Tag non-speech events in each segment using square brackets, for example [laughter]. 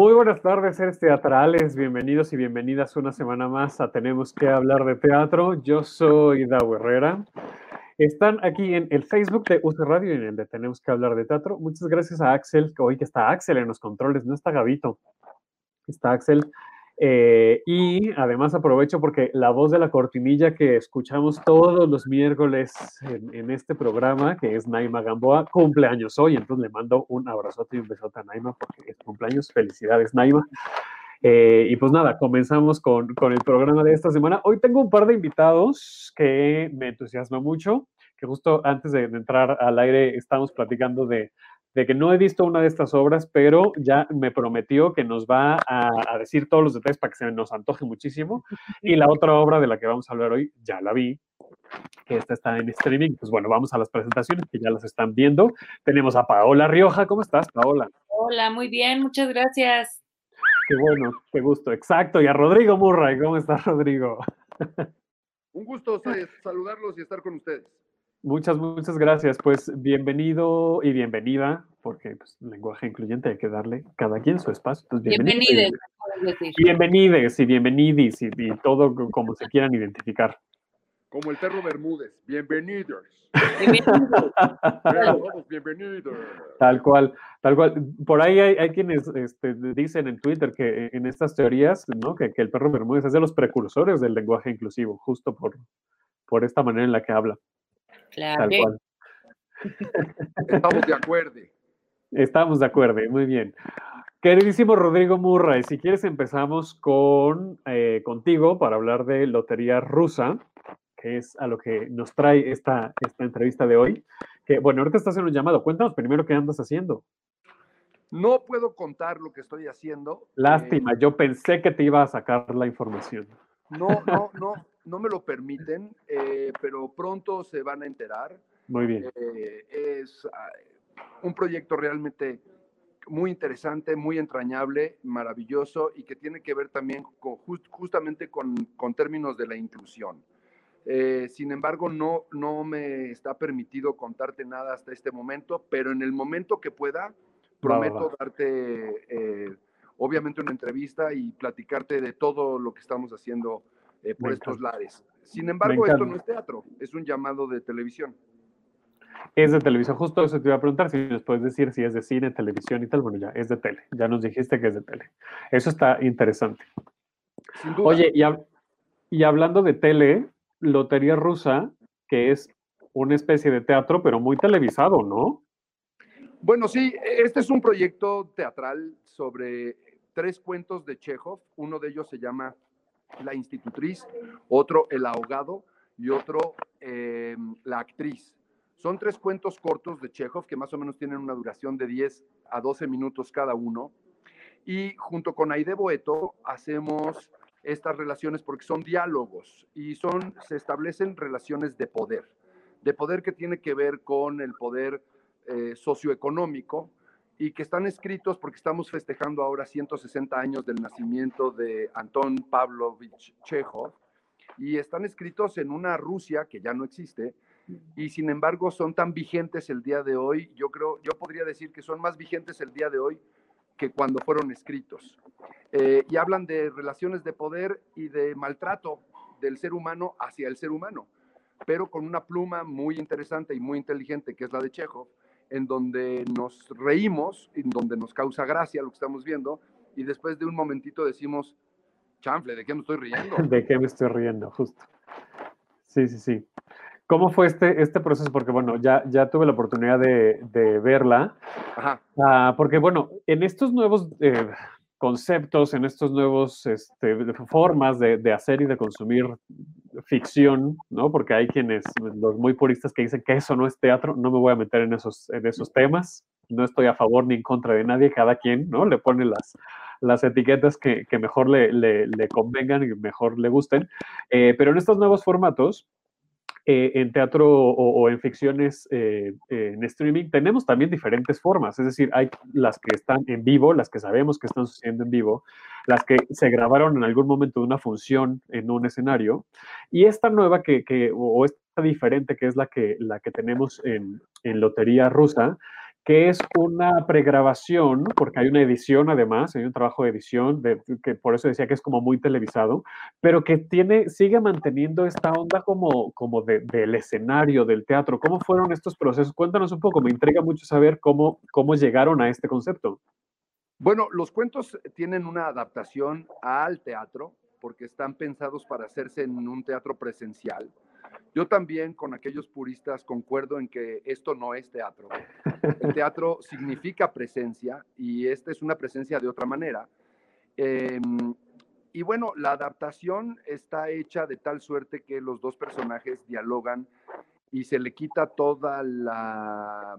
Muy buenas tardes, seres teatrales. Bienvenidos y bienvenidas una semana más a Tenemos que hablar de teatro. Yo soy Davo Herrera. Están aquí en el Facebook de UC Radio y en el de Tenemos que hablar de teatro. Muchas gracias a Axel, que hoy que está Axel en los controles, no está Gabito. Está Axel. Eh, y además aprovecho porque la voz de la cortinilla que escuchamos todos los miércoles en, en este programa, que es Naima Gamboa, cumpleaños hoy. Entonces le mando un abrazote y un besote a Naima porque es cumpleaños. Felicidades, Naima. Eh, y pues nada, comenzamos con, con el programa de esta semana. Hoy tengo un par de invitados que me entusiasma mucho, que justo antes de, entrar al aire estamos platicando de, de que no he visto una de estas obras, pero ya me prometió que nos va a, a decir todos los detalles para que se nos antoje muchísimo. Y la otra obra de la que vamos a hablar hoy, ya la vi, que esta está en streaming. Pues bueno, vamos a las presentaciones que ya las están viendo. Tenemos a Paola Rioja. ¿Cómo estás, Paola? hola, muy bien, muchas gracias. Qué bueno, qué gusto. Exacto. Y a Rodrigo Murray. ¿Cómo estás, Rodrigo? Un gusto sa- saludarlos y estar con ustedes. Muchas, muchas gracias. Pues bienvenido y bienvenida, porque pues, lenguaje incluyente hay que darle cada quien su espacio. Pues. Bienvenides y bienvenidis y, y todo co- como se quieran identificar. Como el perro Bermúdez. Bienvenidos. Bienvenidos. Vamos, bienvenidos. Tal cual, tal cual. Por ahí hay, hay quienes este, dicen en Twitter que en estas teorías, ¿no? Que, que el perro Bermúdez es de los precursores del lenguaje inclusivo, justo por, por esta manera en la que habla. Claro. Tal cual. Estamos de acuerdo. Estamos de acuerdo, muy bien. Queridísimo Rodrigo Murray, si quieres empezamos con eh, contigo para hablar de Lotería Rusa, que es a lo que nos trae esta, esta entrevista de hoy. Que, bueno, ahorita estás en un llamado. Cuéntanos primero qué andas haciendo. No puedo contar lo que estoy haciendo. Lástima, Eh, yo pensé que te iba a sacar la información. no, no, no, no me lo permiten, eh, pero pronto se van a enterar. Muy bien. Eh, es ah, un proyecto realmente muy interesante, muy entrañable, maravilloso y que tiene que ver también con, jus- justamente con, con términos de la inclusión. Eh, sin embargo, no, no me está permitido contarte nada hasta este momento, pero en el momento que pueda, Va, va, prometo va. darte, eh, obviamente, una entrevista y platicarte de todo lo que estamos haciendo eh, por estos lares. Sin embargo, esto no es teatro, es un llamado de televisión. Es de televisión, justo eso te iba a preguntar, si nos puedes decir si es de cine, televisión y tal. Bueno, ya, es de tele. Ya nos dijiste que es de tele. Eso está interesante. Sin duda. Oye, y, hab- y hablando de tele, Lotería Rusa, que es una especie de teatro, pero muy televisado, ¿no? Bueno, sí, este es un proyecto teatral sobre tres cuentos de Chekhov. Uno de ellos se llama La institutriz, otro El ahogado y otro eh, La actriz. Son tres cuentos cortos de Chekhov que más o menos tienen una duración de 10 a 12 minutos cada uno. Y junto con Aide Boeto hacemos estas relaciones porque son diálogos y son, se establecen relaciones de poder, de poder que tiene que ver con el poder eh, socioeconómico y que están escritos porque estamos festejando ahora 160 años del nacimiento de Anton Pavlovich Chekhov y están escritos en una Rusia que ya no existe y sin embargo son tan vigentes el día de hoy, yo creo, yo podría decir que son más vigentes el día de hoy que cuando fueron escritos. Eh, y hablan de relaciones de poder y de maltrato del ser humano hacia el ser humano, pero con una pluma muy interesante y muy inteligente, que es la de Chekhov, en donde nos reímos, en donde nos causa gracia lo que estamos viendo, y después de un momentito decimos, chanfle, ¿de qué me estoy riendo? [laughs] ¿De qué me estoy riendo? Justo. Sí, sí, sí. ¿Cómo fue este, este proceso? Porque, bueno, ya, ya tuve la oportunidad de, de verla. Ajá. Ah, porque, bueno, en estos nuevos eh, conceptos, en estos nuevos este, formas de, de, hacer y de consumir ficción, ¿no? Porque hay quienes, los muy puristas que dicen que eso no es teatro, no me voy a meter en esos, en esos temas, no estoy a favor ni en contra de nadie, cada quien, ¿no? Le pone las, las etiquetas que, que mejor le, le, le, convengan y mejor le gusten. Eh, pero en estos nuevos formatos, eh, en teatro o, en ficciones eh, en streaming, tenemos también diferentes formas. Es decir, hay las que están en vivo, las que sabemos que están sucediendo en vivo, las que se grabaron en algún momento de una función en un escenario, y esta nueva que, que o esta diferente que es la que, la que tenemos en, en Lotería Rusa, que es una pregrabación, porque hay una edición además, hay un trabajo de edición, que por eso decía que es como muy televisado, pero que tiene, sigue manteniendo esta onda como, como de, del escenario, del teatro. ¿Cómo fueron estos procesos? Cuéntanos un poco, me intriga mucho saber cómo, cómo llegaron a este concepto. Bueno, los cuentos tienen una adaptación al teatro, porque están pensados para hacerse en un teatro presencial. Yo también con aquellos puristas concuerdo en que esto no es teatro. [laughs] El teatro significa presencia y esta es una presencia de otra manera. Eh, y bueno, la adaptación está hecha de tal suerte que los dos personajes dialogan y se le quita toda la,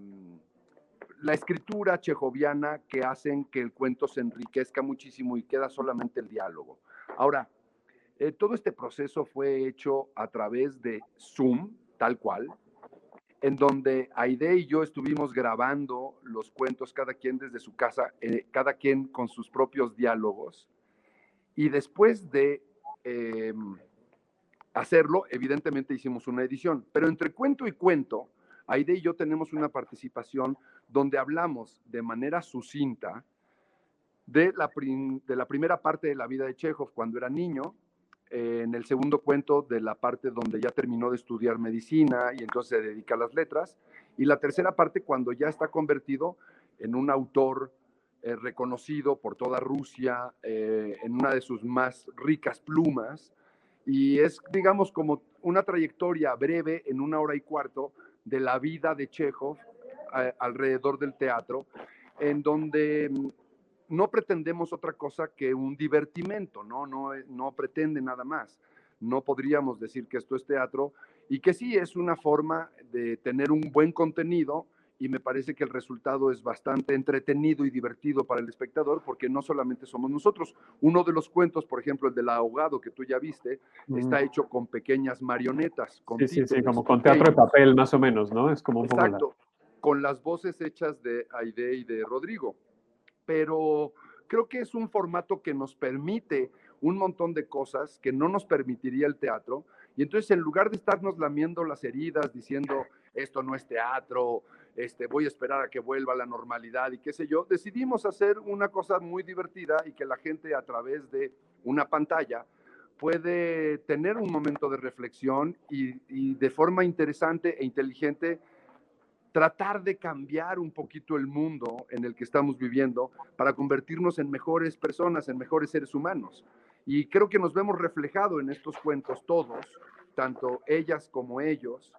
la escritura chejoviana que hacen que el cuento se enriquezca muchísimo y queda solamente el diálogo. Ahora, eh, todo este proceso fue hecho a través de Zoom, tal cual, en donde Aide y yo estuvimos grabando los cuentos, cada quien desde su casa, eh, cada quien con sus propios diálogos. Y después de eh, hacerlo, evidentemente hicimos una edición. Pero entre cuento y cuento, Aide y yo tenemos una participación donde hablamos de manera sucinta de la, de la primera parte de la vida de Chekhov cuando era niño, en el segundo cuento de la parte donde ya terminó de estudiar medicina y entonces se dedica a las letras, y la tercera parte cuando ya está convertido en un autor eh, reconocido por toda Rusia, eh, en una de sus más ricas plumas, y es, digamos, como una trayectoria breve en una hora y cuarto de la vida de Chekhov eh, alrededor del teatro, en donde no pretendemos otra cosa que un divertimento, ¿no? No, no pretende nada más. No podríamos decir que esto es teatro y que sí es una forma de tener un buen contenido y me parece que el resultado es bastante entretenido y divertido para el espectador porque no solamente somos nosotros. Uno de los cuentos, por ejemplo, el del ahogado que tú ya viste, mm. está hecho con pequeñas marionetas. Con sí, sí, sí, como con teatro de papel más o menos, ¿no? Es como un Exacto, con las voces hechas de Aide y de Rodrigo pero creo que es un formato que nos permite un montón de cosas que no nos permitiría el teatro. Y entonces, en lugar de estarnos lamiendo las heridas diciendo, esto no es teatro, este, voy a esperar a que vuelva la normalidad y qué sé yo, decidimos hacer una cosa muy divertida y que la gente a través de una pantalla puede tener un momento de reflexión y, y de forma interesante e inteligente tratar de cambiar un poquito el mundo en el que estamos viviendo para convertirnos en mejores personas, en mejores seres humanos. Y creo que nos vemos reflejado en estos cuentos todos, tanto ellas como ellos,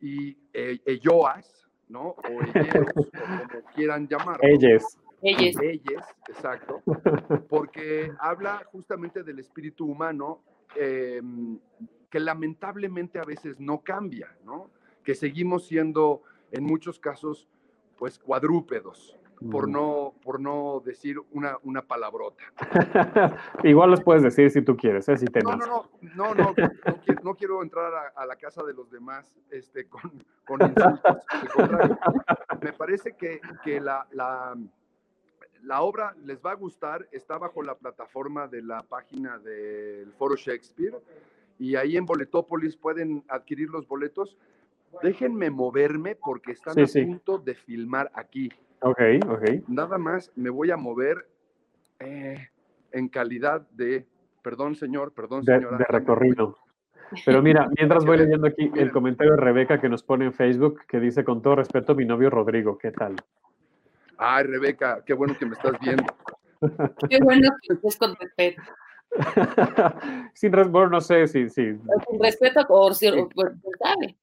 y eh, elloas, ¿no? O ellos, [laughs] o como quieran llamarlo. Ellas. Ellas. Ellas, exacto. Porque habla justamente del espíritu humano eh, que lamentablemente a veces no cambia, ¿no? Que seguimos siendo en muchos casos, pues cuadrúpedos, por no, por no decir una, una palabrota. [laughs] Igual los puedes decir si tú quieres, ¿eh? si te no, no, no, no, no, no, quiero, no quiero entrar a, a, la casa de los demás este, con, con insultos. me parece que, que la, la, la, obra les va a gustar, está bajo la plataforma de la página del Foro Shakespeare y ahí en Boletópolis pueden adquirir los boletos déjenme moverme porque están sí, a sí. punto de filmar aquí. Ok, ok. Nada más me voy a mover eh, en calidad de, perdón señor, perdón de, señora. De recorrido. Pero mira, [laughs] mientras voy leyendo aquí el comentario de Rebeca que nos pone en Facebook, que dice, con todo respeto, mi novio Rodrigo, ¿qué tal? Ay, Rebeca, qué bueno que me estás viendo. [laughs] Qué bueno que estés con respeto. [laughs] Sin res- bueno, no sé si, si Con respeto, o si, o- pues, pues, sabe.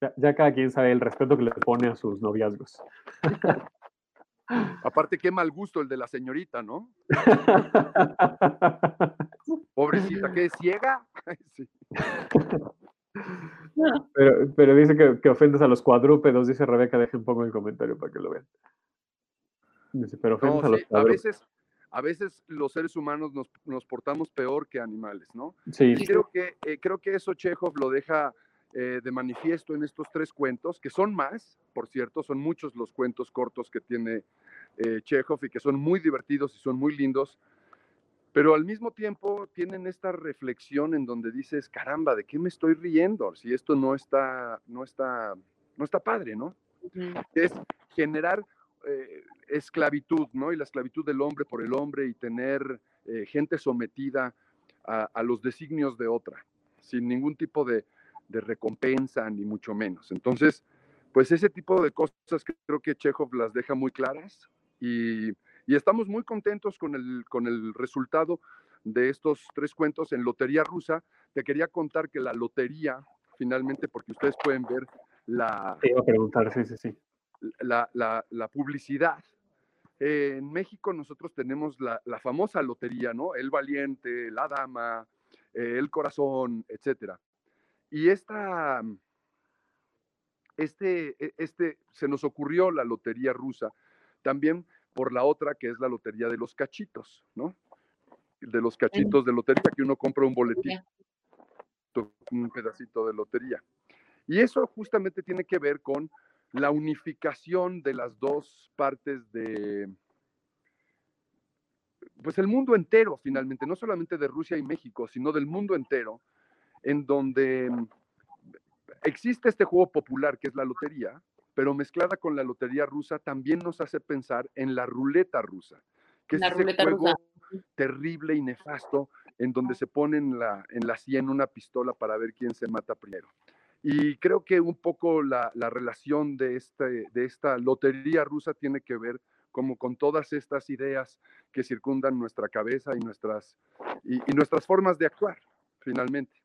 Ya, ya cada quien sabe el respeto que le pone a sus noviazgos. [laughs] Aparte, qué mal gusto el de la señorita, ¿no? [laughs] Pobrecita, ¿qué es ciega? [laughs] Ay, sí. No, pero, pero dice que, que ofendes a los cuadrúpedos, dice Rebeca, dejen pongo el comentario para que lo vean. Dice, pero ofendes No, a los a veces, a veces los seres humanos nos, nos portamos peor que animales, ¿no? Sí, Y creo que, eh, creo que eso Chekhov lo deja eh, de manifiesto en estos tres cuentos, que son más, por cierto, son muchos los cuentos cortos que tiene eh, Chekhov y que son muy divertidos y son muy lindos, pero al mismo tiempo tienen esta reflexión en donde dices, caramba, ¿de qué me estoy riendo? Si esto no está, no está, no está padre, ¿no? es generar eh, esclavitud, ¿no? Y la esclavitud del hombre por el hombre y tener eh, gente sometida a, a los designios de otra, sin ningún tipo de, de recompensa, ni mucho menos. Entonces, pues ese tipo de cosas que creo que Chekhov las deja muy claras y, y estamos muy contentos con el, con el resultado de estos tres cuentos en Lotería Rusa. Te quería contar que la lotería, finalmente, porque ustedes pueden ver la, te iba a preguntar, sí, sí, sí. la, la- la publicidad. Eh, en México nosotros tenemos la, la famosa lotería, ¿no? El valiente, la dama, eh, el corazón, etcétera. Y esta, este, e- este, se nos ocurrió la lotería rusa también por la otra que es la lotería de los cachitos, ¿no? De los cachitos de lotería, que uno compra un boletito, un pedacito de lotería. Y eso justamente tiene que ver con la unificación de las dos partes de, pues el mundo entero finalmente, no solamente de Rusia y México, sino del mundo entero, en donde mm, existe este juego popular que es la lotería, pero mezclada con la lotería rusa también nos hace pensar en la ruleta rusa, que La es ese ruleta juego rusa. terrible y nefasto en donde se pone en la, en la sien una pistola para ver quién se mata primero. Y creo que un poco la, la relación de, este, de esta lotería rusa tiene que ver como con todas estas ideas que circundan nuestra cabeza y nuestras, y, y nuestras formas de actuar, finalmente.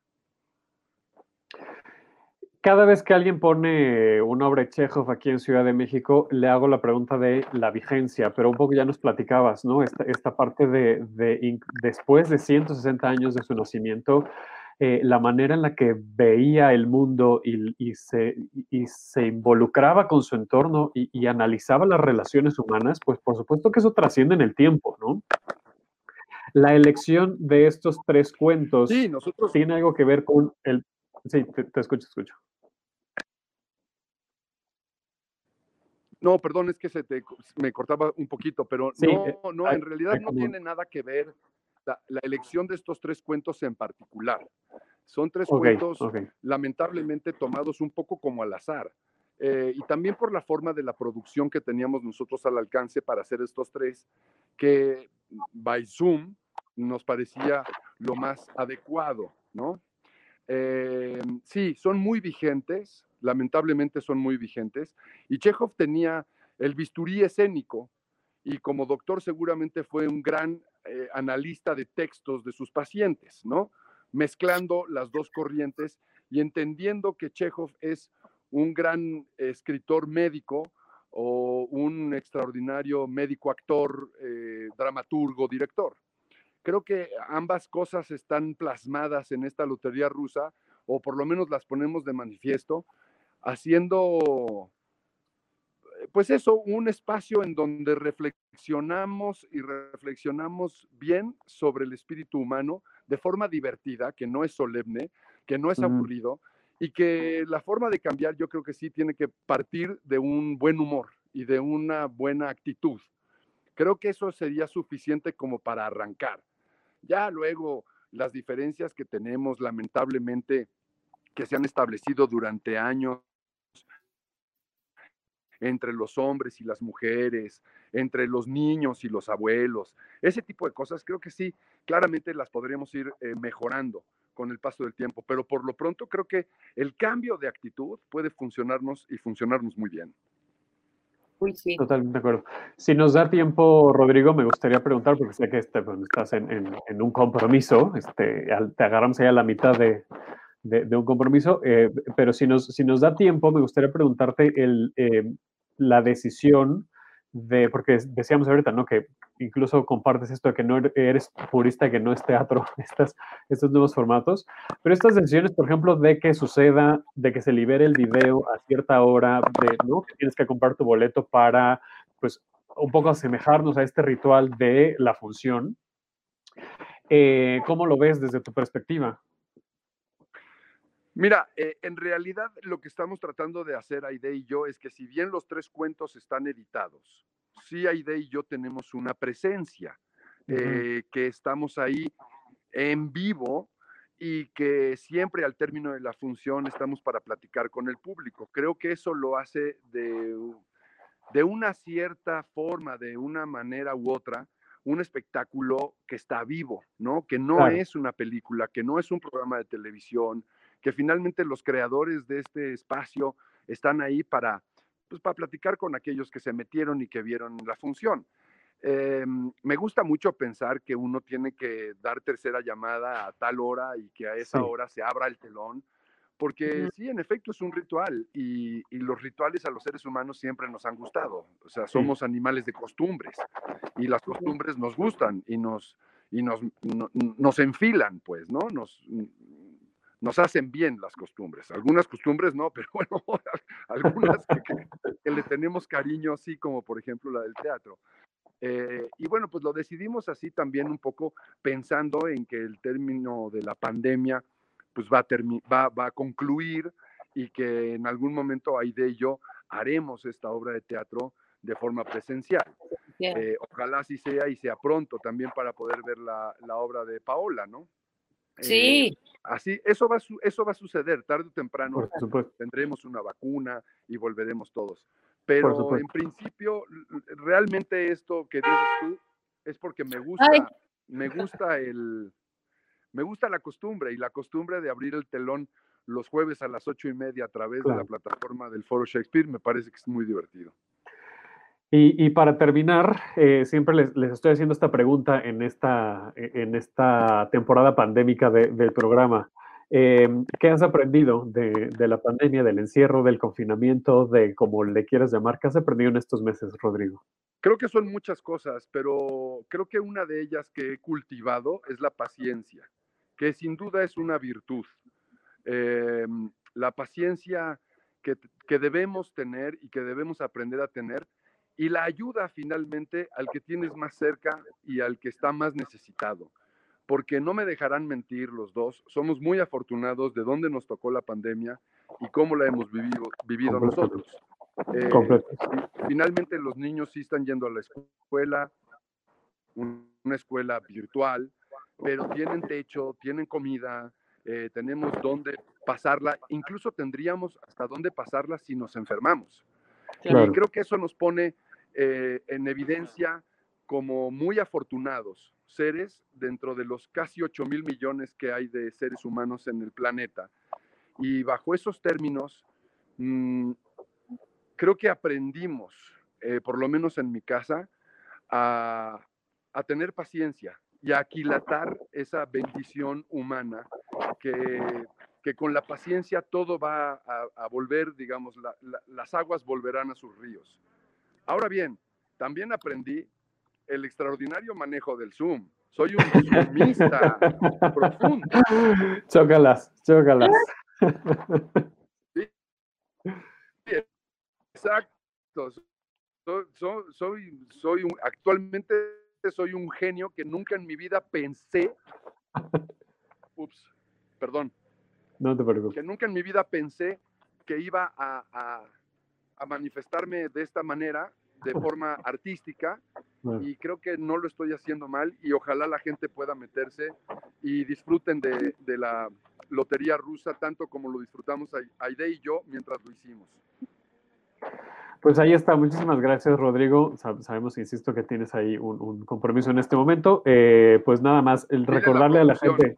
Cada vez que alguien pone una obra de Chekhov aquí en Ciudad de México, le hago la pregunta de la vigencia, pero un poco ya nos platicabas, ¿no? Esta, esta parte de, de después de 160 años de su nacimiento, eh, la manera en la que veía el mundo y, y se, y se involucraba con su entorno y, y analizaba las relaciones humanas, pues por supuesto que eso trasciende en el tiempo, ¿no? La elección de estos tres cuentos Sí, nosotros, tiene algo que ver con el... Sí, te, te escucho, escucho. no, perdón, es que se te, me cortaba un poquito, pero Sí, no, eh, no, en realidad no tiene nada que ver la, la elección de estos tres cuentos en particular. Son tres cuentos lamentablemente tomados un poco como al azar. Eh, y también por la forma de la producción que teníamos nosotros al alcance para hacer estos tres, que by Zoom nos parecía lo más adecuado, ¿no? Eh, sí, son muy vigentes, lamentablemente son muy vigentes, y Chekhov tenía el bisturí escénico, y como doctor seguramente fue un gran eh, analista de textos de sus pacientes, ¿no? Mezclando las dos corrientes y entendiendo que Chekhov es un gran escritor médico o un extraordinario médico actor, eh, dramaturgo, director. Creo que ambas cosas están plasmadas en esta lotería rusa, o por lo menos las ponemos de manifiesto, haciendo, eh, pues eso, un espacio en donde reflexionamos y reflexionamos bien sobre el espíritu humano de forma divertida, que no es solemne, que no es aburrido, y que la forma de cambiar yo creo que sí tiene que partir de un buen humor y de una buena actitud. Creo que eso sería suficiente como para arrancar. Ya luego las diferencias que tenemos, lamentablemente, que se han establecido durante años entre los hombres y las mujeres, entre los niños y los abuelos, ese tipo de cosas, creo que sí, claramente las podríamos ir eh, mejorando con el paso del tiempo, pero por lo pronto creo que el cambio de actitud puede funcionarnos y funcionarnos muy bien. Totalmente de acuerdo. Si nos da tiempo, Rodrigo, me gustaría preguntar, porque sé que este, bueno, estás en, un compromiso, este, te agarramos ahí a la mitad de, un compromiso, eh, pero si nos, si nos da tiempo, me gustaría preguntarte eh, la decisión de, porque decíamos ahorita, ¿no? Que incluso compartes esto de que no er- eres purista, que no es teatro, [laughs] estas, estos nuevos formatos, pero estas decisiones, por ejemplo, de que suceda, de que se libere el video a cierta hora, de, ¿no? Que tienes que comprar tu boleto para, pues, un poco asemejarnos a este ritual de la función. Eh, ¿Cómo lo ves desde tu perspectiva? Mira, eh, en realidad lo que estamos tratando de hacer Aide y yo es que si bien los tres cuentos están editados, sí Aide y yo tenemos una presencia, eh, que estamos ahí en vivo y que siempre al término de la función estamos para platicar con el público. Creo que eso lo hace de, de una cierta forma, de una manera u otra, un espectáculo que está vivo, ¿no? Que no Claro. es una película, que no es un programa de televisión, que finalmente los creadores de este espacio están ahí para, pues, para platicar con aquellos que se metieron y que vieron la función. Eh, me gusta mucho pensar que uno tiene que dar tercera llamada a tal hora y que a esa Sí. hora se abra el telón, porque sí, en efecto es un ritual y, y los rituales a los seres humanos siempre nos han gustado. O sea, somos animales de costumbres y las costumbres nos gustan y nos, y nos, no- nos enfilan, pues, ¿no? Nos, nos hacen bien las costumbres. Algunas costumbres no, pero [laughs] bueno, algunas que, que- que le tenemos cariño, así como por ejemplo la del teatro. Eh, y bueno, pues lo decidimos así también un poco pensando en que el término de la pandemia pues va a, va, va a concluir y que en algún momento Aide y yo haremos esta obra de teatro de forma presencial. Ya. Eh, ojalá así sea y sea pronto también para poder ver la, la obra de Paola, ¿no? Eh, Sí, así, eso va, eso va a suceder tarde o temprano Por supuesto. tendremos una vacuna y volveremos todos. Pero en principio, realmente esto que dices tú es porque me gusta, Ay. me gusta el, me gusta la costumbre y la costumbre de abrir el telón los jueves a las ocho y media a través de la plataforma del Foro Shakespeare me parece que es muy divertido. Y, y para terminar, eh, siempre les, les estoy haciendo esta pregunta en esta, en esta temporada pandémica de- del programa. Eh, ¿Qué has aprendido de, de la pandemia, del encierro, del confinamiento, de como le quieras llamar? ¿Qué has aprendido en estos meses, Rodrigo? Creo que son muchas cosas, pero creo que una de ellas que he cultivado es la paciencia, que sin duda es una virtud. Eh, la paciencia que, que debemos tener y que debemos aprender a tener y la ayuda finalmente al que tienes más cerca y al que está más necesitado. Porque no me dejarán mentir los dos, somos muy afortunados de dónde nos tocó la pandemia y cómo la hemos vivido, vivido nosotros. Eh, finalmente los niños sí están yendo a la escuela, un- una escuela virtual, pero tienen techo, tienen comida, eh, tenemos dónde pasarla, incluso tendríamos hasta dónde pasarla si nos enfermamos. Claro. Y creo que eso nos pone eh, en evidencia como muy afortunados seres dentro de los casi 8 mil millones que hay de seres humanos en el planeta. Y bajo esos términos, mm, creo que aprendimos, eh, por lo menos en mi casa, a, a tener paciencia y a aquilatar esa bendición humana que, que con la paciencia todo va a, volver, digamos, la- la- las aguas volverán a sus ríos. Ahora bien, también aprendí el extraordinario manejo del Zoom. Soy un zoomista [laughs] profundo. Chócalas, chócalas. Exacto. Soy, soy, soy, soy un, actualmente soy un genio que nunca en mi vida pensé, ups, perdón, No te preocupes. que nunca en mi vida pensé que iba a, a- a manifestarme de esta manera, de forma artística, y creo que no lo estoy haciendo mal y ojalá la gente pueda meterse y disfruten de, de la lotería rusa tanto como lo disfrutamos Ai- Aide y yo mientras lo hicimos. Pues ahí está. Muchísimas gracias, Rodrigo. Sab- sabemos, insisto, que tienes ahí un, un compromiso en este momento. Eh, pues nada más, el la recordarle a la gente.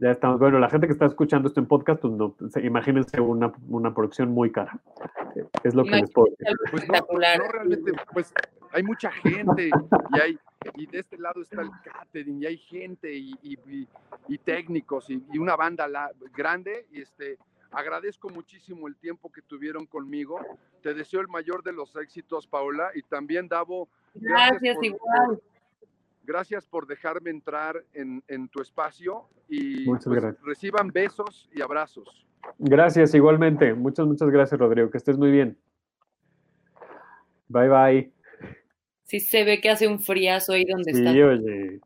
Ya estamos. Bueno, la gente que está escuchando esto en podcast, pues no, se- imagínense una, una producción muy cara. Es lo que les puedo decir. Pues no, realmente, pues hay mucha gente y hay y de este lado está el catering y hay gente y, y- y- y técnicos y, y una banda la- grande y este agradezco muchísimo el tiempo que tuvieron conmigo. Te deseo el mayor de los éxitos, Paola, y también Davo, Gracias, por- igual. Gracias por dejarme entrar en, en tu espacio y Muchas pues, gracias. reciban besos y abrazos. Gracias, igualmente. Muchas, muchas gracias, Rodrigo. Que estés muy bien. Bye, bye. Sí se ve que hace un friazo ahí donde Sí, está. oye.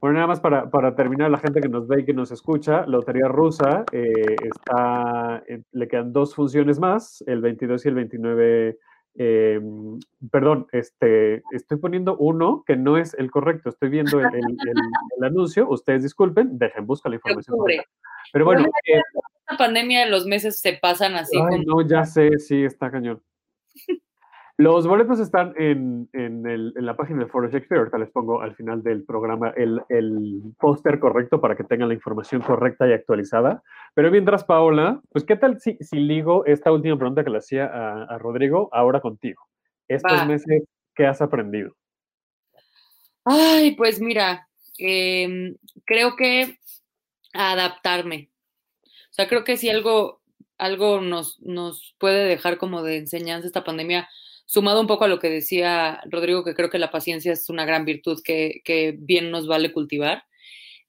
Bueno, nada más para, para terminar, la gente que nos ve y que nos escucha, Lotería Rusa eh, está, eh, le quedan dos funciones más, el 22 y el 29. Eh, perdón, este, estoy poniendo uno que no es el correcto. Estoy viendo el, el- el- el anuncio. Ustedes disculpen, dejen, busca la información. Pero bueno, eh, Esta pandemia de los meses se pasan así Ay, como no, ya sé, sí, está cañón. Los boletos están en, en el- en la página del Foro Shakespeare. Ahorita les pongo al final del programa el, el póster correcto para que tengan la información correcta y actualizada. Pero mientras, Paola, pues, ¿qué tal si, si ligo esta última pregunta que le hacía a, a Rodrigo ahora contigo? Estos Va. meses, ¿qué has aprendido? Ay, pues mira, em, creo que adaptarme. O sea, creo que si algo, algo nos, nos puede dejar como de enseñanza esta pandemia, sumado un poco a lo que decía Rodrigo, que creo que la paciencia es una gran virtud que, que bien nos vale cultivar.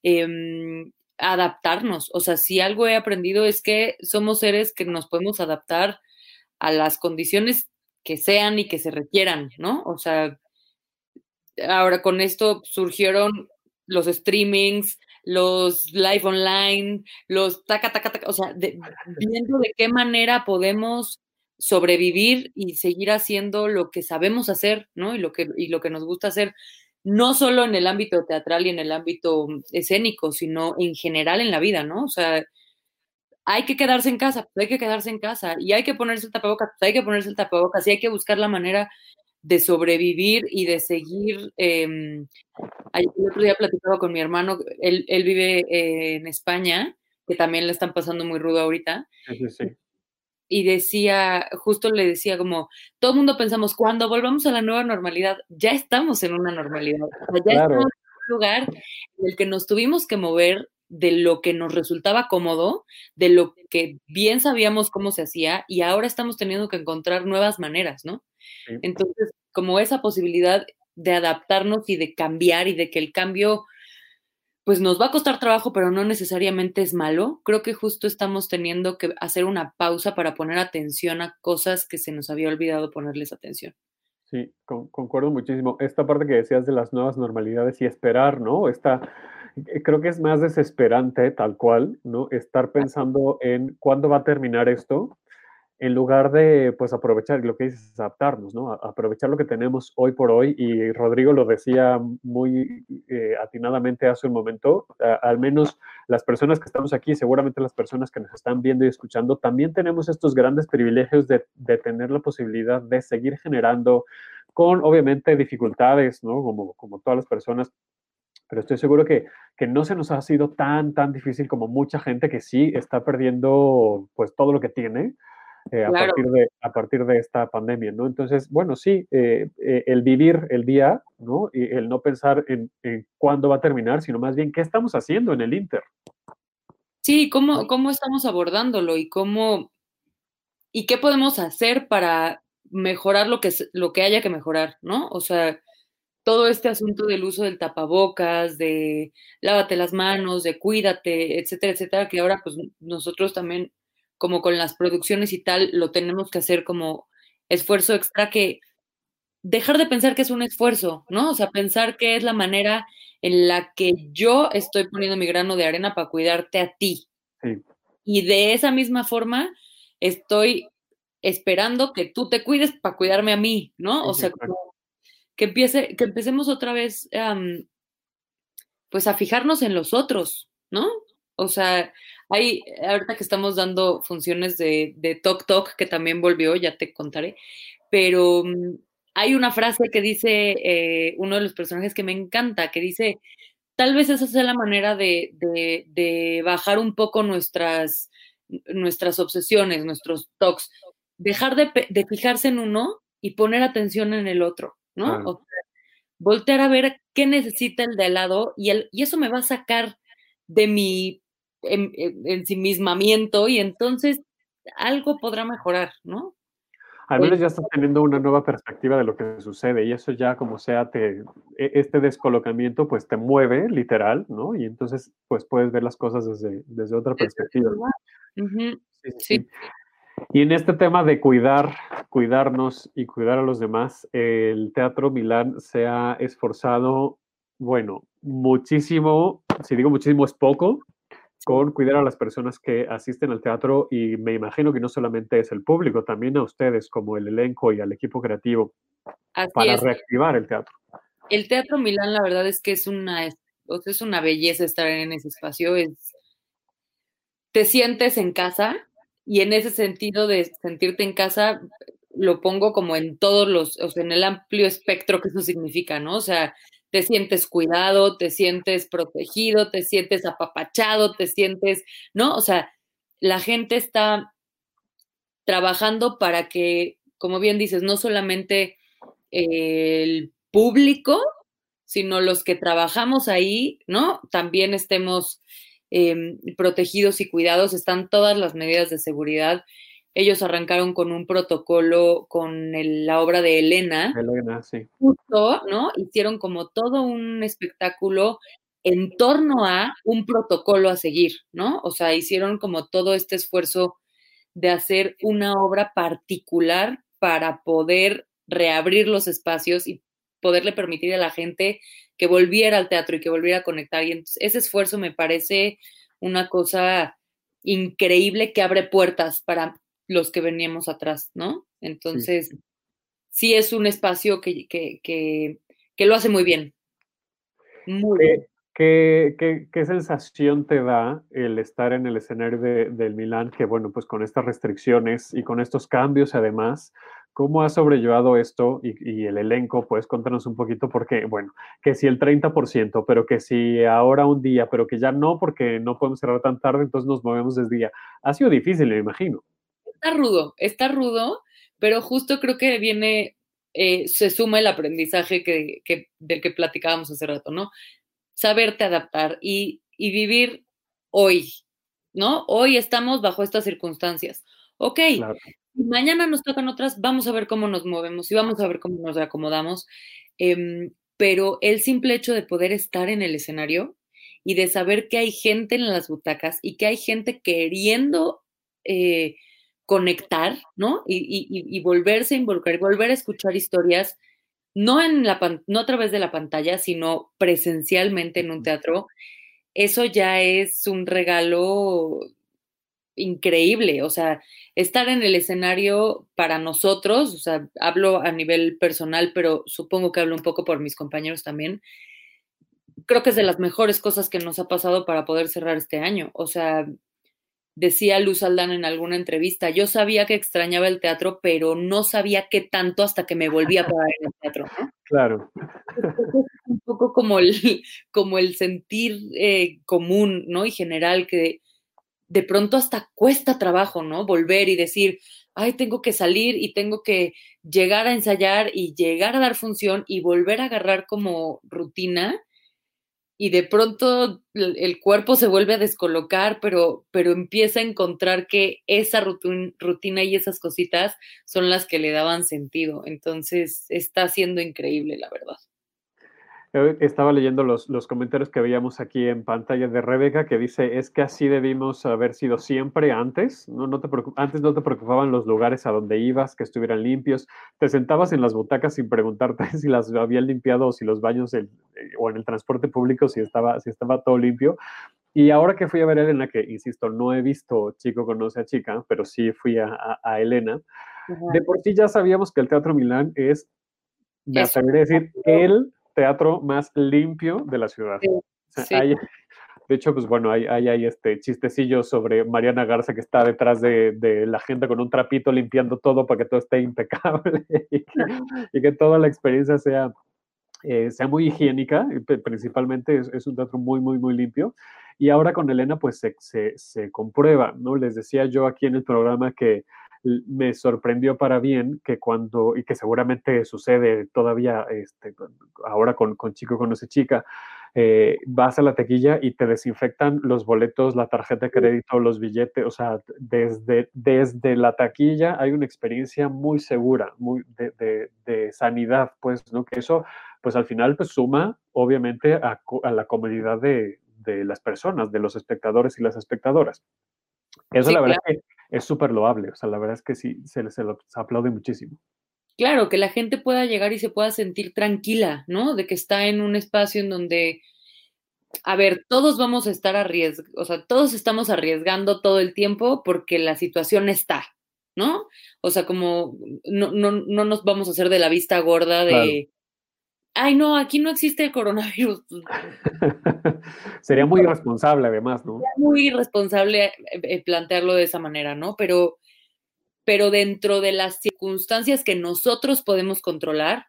em, adaptarnos. O sea, si algo he aprendido es que somos seres que nos podemos adaptar a las condiciones que sean y que se requieran, ¿no? O sea, ahora con esto surgieron los streamings, los live online, los taca, taca, taca, o sea, de- viendo de qué manera podemos sobrevivir y seguir haciendo lo que sabemos hacer, ¿no? Y lo que, y lo que nos gusta hacer, no solo en el ámbito teatral y en el ámbito escénico, sino en general en la vida, ¿no? O sea, hay que quedarse en casa, hay que quedarse en casa, y hay que ponerse el tapabocas, pues hay que ponerse el tapabocas, y hay que buscar la manera de sobrevivir y de seguir. eh, el otro día platicaba con mi hermano, él, él vive eh, en España, que también le están pasando muy rudo ahorita, sí, sí. Y decía, justo le decía como, todo el mundo pensamos, cuando volvamos a la nueva normalidad, ya estamos en una normalidad, o sea, ya Claro. estamos en un lugar en el que nos tuvimos que mover de lo que nos resultaba cómodo, de lo que bien sabíamos cómo se hacía, y ahora estamos teniendo que encontrar nuevas maneras, ¿no? Sí. Entonces, como esa posibilidad de adaptarnos y de cambiar y de que el cambio pues nos va a costar trabajo, pero no necesariamente es malo. Creo que justo estamos teniendo que hacer una pausa para poner atención a cosas que se nos había olvidado ponerles atención. Sí, con- concuerdo muchísimo. Esta parte que decías de las nuevas normalidades y esperar, ¿no? Esta, eh, creo que es más desesperante, tal cual, ¿no? Estar pensando en cuándo va a terminar esto, en lugar de, pues, aprovechar, lo que dices, adaptarnos, ¿no? Aprovechar lo que tenemos hoy por hoy. Y Rodrigo lo decía muy eh, atinadamente hace un momento, a- al menos las personas que estamos aquí, seguramente las personas que nos están viendo y escuchando, también tenemos estos grandes privilegios de, de tener la posibilidad de seguir generando con obviamente dificultades, ¿no? Como, como todas las personas, pero estoy seguro que, que no se nos ha sido tan, tan difícil como mucha gente que sí está perdiendo pues todo lo que tiene. Eh, a, Claro. partir de, a partir de esta pandemia, ¿no? Entonces, bueno, sí, eh, eh, el vivir el día, ¿no? Y el no pensar en, en cuándo va a terminar, sino más bien qué estamos haciendo en el Inter. Sí, ¿cómo, cómo estamos abordándolo y cómo y qué podemos hacer para mejorar lo que, lo que haya que mejorar, ¿no? O sea, todo este asunto del uso del tapabocas, de lávate las manos, de cuídate, etcétera, etcétera, que ahora pues nosotros también, como con las producciones y tal, lo tenemos que hacer como esfuerzo extra que dejar de pensar que es un esfuerzo, ¿no? O sea, pensar que es la manera en la que yo estoy poniendo mi grano de arena para cuidarte a ti. Sí. Y de esa misma forma estoy esperando que tú te cuides para cuidarme a mí, ¿no? O Sí, sea, como que empiece, que empecemos otra vez, pues a fijarnos en los otros, ¿no? O sea, hay, ahorita que estamos dando funciones de, de Tok Tok, que también volvió, ya te contaré, pero mm, hay una frase que dice eh, uno de los personajes que me encanta, que dice, tal vez esa sea la manera de, de, de bajar un poco nuestras, nuestras obsesiones, nuestros tocs, dejar de, de, fijarse en uno y poner atención en el otro, ¿no? Claro. O sea, voltear a ver qué necesita el de al lado y, el, y eso me va a sacar de mi en, en, ensimismamiento y entonces algo podrá mejorar, ¿no? Al menos ya estás teniendo una nueva perspectiva de lo que sucede y eso ya como sea, te, e, este descolocamiento pues te mueve literal, ¿no? Y entonces pues puedes ver las cosas desde, desde otra perspectiva. Uh -huh. sí, sí, sí. Y en este tema de cuidar, cuidarnos y cuidar a los demás, el Teatro Milán se ha esforzado, bueno, muchísimo, si digo muchísimo es poco, con cuidar a las personas que asisten al teatro y me imagino que no solamente es el público, también a ustedes como el elenco y al equipo creativo Así para es. reactivar el teatro. El Teatro Milán, la verdad es que es una, es una belleza estar en ese espacio. Es, te sientes en casa y en ese sentido de sentirte en casa lo pongo como en todos los, o sea, en el amplio espectro que eso significa, ¿no? O sea, te sientes cuidado, te sientes protegido, te sientes apapachado, te sientes, ¿no? O sea, la gente está trabajando para que, como bien dices, no solamente el público, sino los que trabajamos ahí, ¿no? También estemos eh, protegidos y cuidados, están todas las medidas de seguridad. Ellos arrancaron con un protocolo con el, la obra de Elena. Elena, sí. Justo, ¿no? Hicieron como todo un espectáculo en torno a un protocolo a seguir, ¿no? O sea, hicieron como todo este esfuerzo de hacer una obra particular para poder reabrir los espacios y poderle permitir a la gente que volviera al teatro y que volviera a conectar. Y entonces, ese esfuerzo me parece una cosa increíble que abre puertas para los que veníamos atrás, ¿no? Entonces, sí, sí es un espacio que, que, que, que, lo hace muy bien. Muy ¿Qué, bien. ¿qué, qué, qué, sensación te da el estar en el escenario de, del Milán? Que bueno, pues con estas restricciones y con estos cambios además, ¿Cómo has sobrellevado esto y, y, el elenco? Pues contanos un poquito, porque, bueno, que si el 30%, pero que si ahora un día, pero que ya no, porque no podemos cerrar tan tarde, entonces nos movemos desde día. Ha sido difícil, me imagino. Está rudo, está rudo, pero justo creo que viene, eh, se suma el aprendizaje que, que, del que platicábamos hace rato, ¿no? Saberte adaptar y, y vivir hoy, ¿no? Hoy estamos bajo estas circunstancias. Ok, claro mañana nos tocan otras, vamos a ver cómo nos movemos y vamos a ver cómo nos acomodamos. Eh, pero el simple hecho de poder estar en el escenario y de saber que hay gente en las butacas y que hay gente queriendo eh, conectar, ¿no? Y, y, y, volverse a involucrar, volver a escuchar historias, no, en la, no a través de la pantalla, sino presencialmente en un teatro, eso ya es un regalo increíble, o sea, estar en el escenario para nosotros, o sea, hablo a nivel personal, pero supongo que hablo un poco por mis compañeros también, creo que es de las mejores cosas que nos ha pasado para poder cerrar este año, o sea, decía Luz Aldán en alguna entrevista, yo sabía que extrañaba el teatro, pero no sabía qué tanto hasta que me volví a parar en el teatro, ¿no? Claro. un poco como el, como el sentir eh, común, ¿no? Y general que de pronto hasta cuesta trabajo, ¿no? Volver y decir, ay, tengo que salir y tengo que llegar a ensayar y llegar a dar función y volver a agarrar como rutina. Y de pronto el cuerpo se vuelve a descolocar, pero, pero empieza a encontrar que esa rutina y esas cositas son las que le daban sentido. Entonces está siendo increíble, la verdad. Estaba leyendo los, los, comentarios que veíamos aquí en pantalla de Rebeca que dice, es que así debimos haber sido siempre antes, no, no te antes no te preocupaban los lugares a donde ibas, que estuvieran limpios, te sentabas en las butacas sin preguntarte [laughs] si las habían limpiado o si los baños el, o en el transporte público si estaba, si estaba todo limpio. Y ahora que fui a ver a Elena, que insisto, no he visto Chico conoce a Chica, pero sí fui a, a, a Elena, uh -huh. de por sí ya sabíamos que el Teatro Milán es, me atrevería a decir, el teatro más limpio de la ciudad. Sí, o sea, sí. Hay, de hecho, pues bueno, hay, hay, hay, este chistecillo sobre Mariana Garza que está detrás de, de, la gente con un trapito limpiando todo para que todo esté impecable [laughs] y que, y que toda la experiencia sea eh, sea muy higiénica, principalmente es, es, un teatro muy, muy, muy limpio. Y ahora con Elena, pues se, se, se, comprueba, ¿no? Les decía yo aquí en el programa que me sorprendió para bien que cuando, y que seguramente sucede todavía este, ahora con, con Chico Conoce Chica, eh, vas a la tequilla y te desinfectan los boletos, la tarjeta de crédito, los billetes, o sea, desde, desde la taquilla hay una experiencia muy segura, muy de, de, de sanidad, pues, ¿no? Que eso, pues al final, pues suma, obviamente, a, a la comodidad de, de, las personas, de los espectadores y las espectadoras. Eso sí, la verdad claro. que es súper loable, o sea, la verdad es que sí, se, se, aplaude muchísimo. Claro, que la gente pueda llegar y se pueda sentir tranquila, ¿no? De que está en un espacio en donde, a ver, todos vamos a estar arriesgando, o sea, todos estamos arriesgando todo el tiempo porque la situación está, ¿no? O sea, como no, no, no nos vamos a hacer de la vista gorda de, claro. Ay, no, aquí no existe el coronavirus. [laughs] Sería muy irresponsable, además, ¿no? Sería muy irresponsable eh, plantearlo de esa manera, ¿no? Pero pero dentro de las circunstancias que nosotros podemos controlar,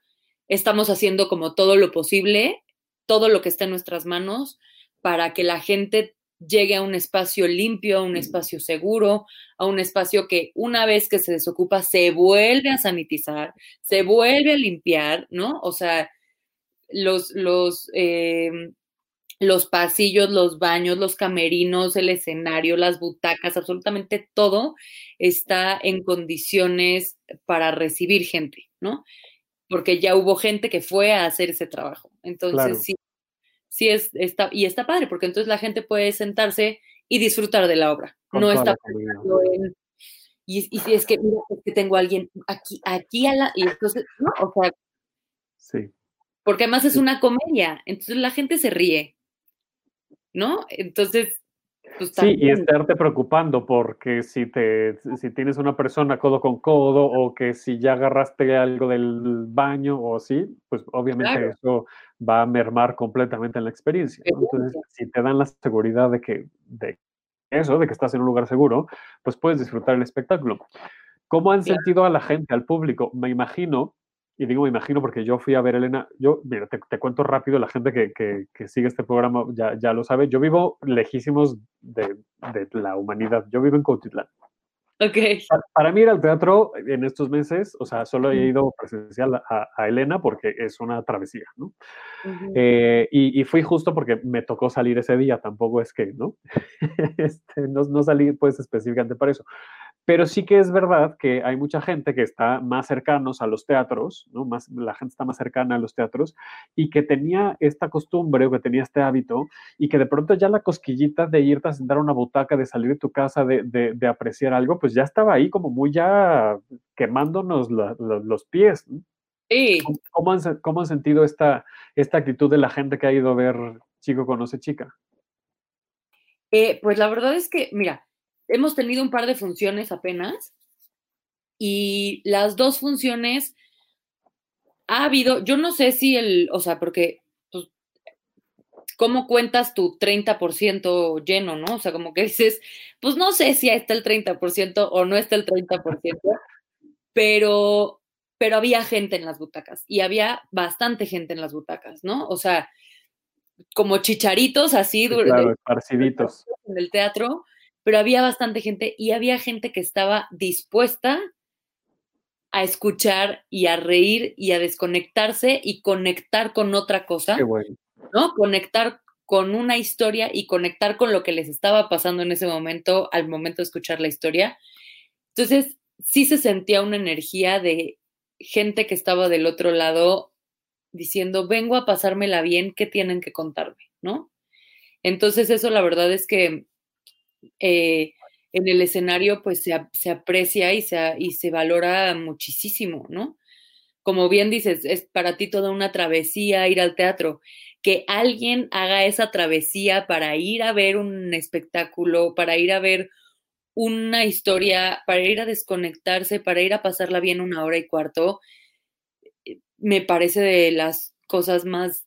estamos haciendo como todo lo posible, todo lo que está en nuestras manos para que la gente llegue a un espacio limpio, a un espacio seguro, a un espacio que una vez que se desocupa se vuelve a sanitizar, se vuelve a limpiar, ¿no? O sea, los, los, eh, los pasillos, los baños, los camerinos, el escenario, las butacas, absolutamente todo está en condiciones para recibir gente, ¿no? Porque ya hubo gente que fue a hacer ese trabajo. Entonces, claro. sí, sí es, está, y está padre, porque entonces la gente puede sentarse y disfrutar de la obra. Con no está pensando en, y, y, si es que, mira, es que tengo a alguien aquí, aquí a la, y entonces, ¿no? O sea, sí. Porque además es una comedia, entonces la gente se ríe, ¿no? Entonces, pues, sí, y estarte preocupando porque si te si tienes una persona codo con codo o que si ya agarraste algo del baño o así, pues obviamente claro. eso va a mermar completamente en la experiencia. ¿no? Entonces, si te dan la seguridad de que de eso, de que estás en un lugar seguro, pues puedes disfrutar el espectáculo. ¿Cómo han claro. sentido a la gente, al público? Me imagino y digo, me imagino porque yo fui a ver Elena, yo, mira, te, te cuento rápido, la gente que, que, que, sigue este programa ya, ya lo sabe, yo vivo lejísimos de, de la humanidad, yo vivo en Cautitlán. Ok. Para, para, mí ir al teatro en estos meses, o sea, solo he ido presencial a, a Elena porque es una travesía, ¿no? Uh -huh. eh, y, y, fui justo porque me tocó salir ese día, tampoco es que, ¿no? [laughs] este, no, no salí pues específicamente para eso. Pero sí que es verdad que hay mucha gente que está más cercanos a los teatros, ¿no? Más, la gente está más cercana a los teatros y que tenía esta costumbre o que tenía este hábito y que de pronto ya la cosquillita de irte a sentar a una butaca, de salir de tu casa, de, de, de apreciar algo, pues ya estaba ahí como muy ya quemándonos la, la, los pies. ¿no? Sí. ¿Cómo, han, ¿Cómo, han, sentido esta, esta actitud de la gente que ha ido a ver Chico Conoce Chica? Eh, pues la verdad es que, mira, hemos tenido un par de funciones apenas y las dos funciones ha habido, yo no sé si el, o sea, porque, pues, ¿cómo cuentas tu 30% lleno, no? O sea, como que dices, pues no sé si está el 30% o no está el 30%, pero, pero había gente en las butacas y había bastante gente en las butacas, ¿no? O sea, como chicharitos así, sí, claro, esparciditos. en el teatro, pero había bastante gente y había gente que estaba dispuesta a escuchar y a reír y a desconectarse y conectar con otra cosa, Qué bueno. ¿no? Conectar con una historia y conectar con lo que les estaba pasando en ese momento al momento de escuchar la historia. Entonces, sí se sentía una energía de gente que estaba del otro lado diciendo, vengo a pasármela bien, ¿qué tienen que contarme? ¿No? Entonces, eso la verdad es que eh, en el escenario pues se, se aprecia y se, y se valora muchísimo, ¿no? Como bien dices, es para ti toda una travesía ir al teatro. Que alguien haga esa travesía para ir a ver un espectáculo, para ir a ver una historia, para ir a desconectarse, para ir a pasarla bien una hora y cuarto, eh, me parece de las cosas más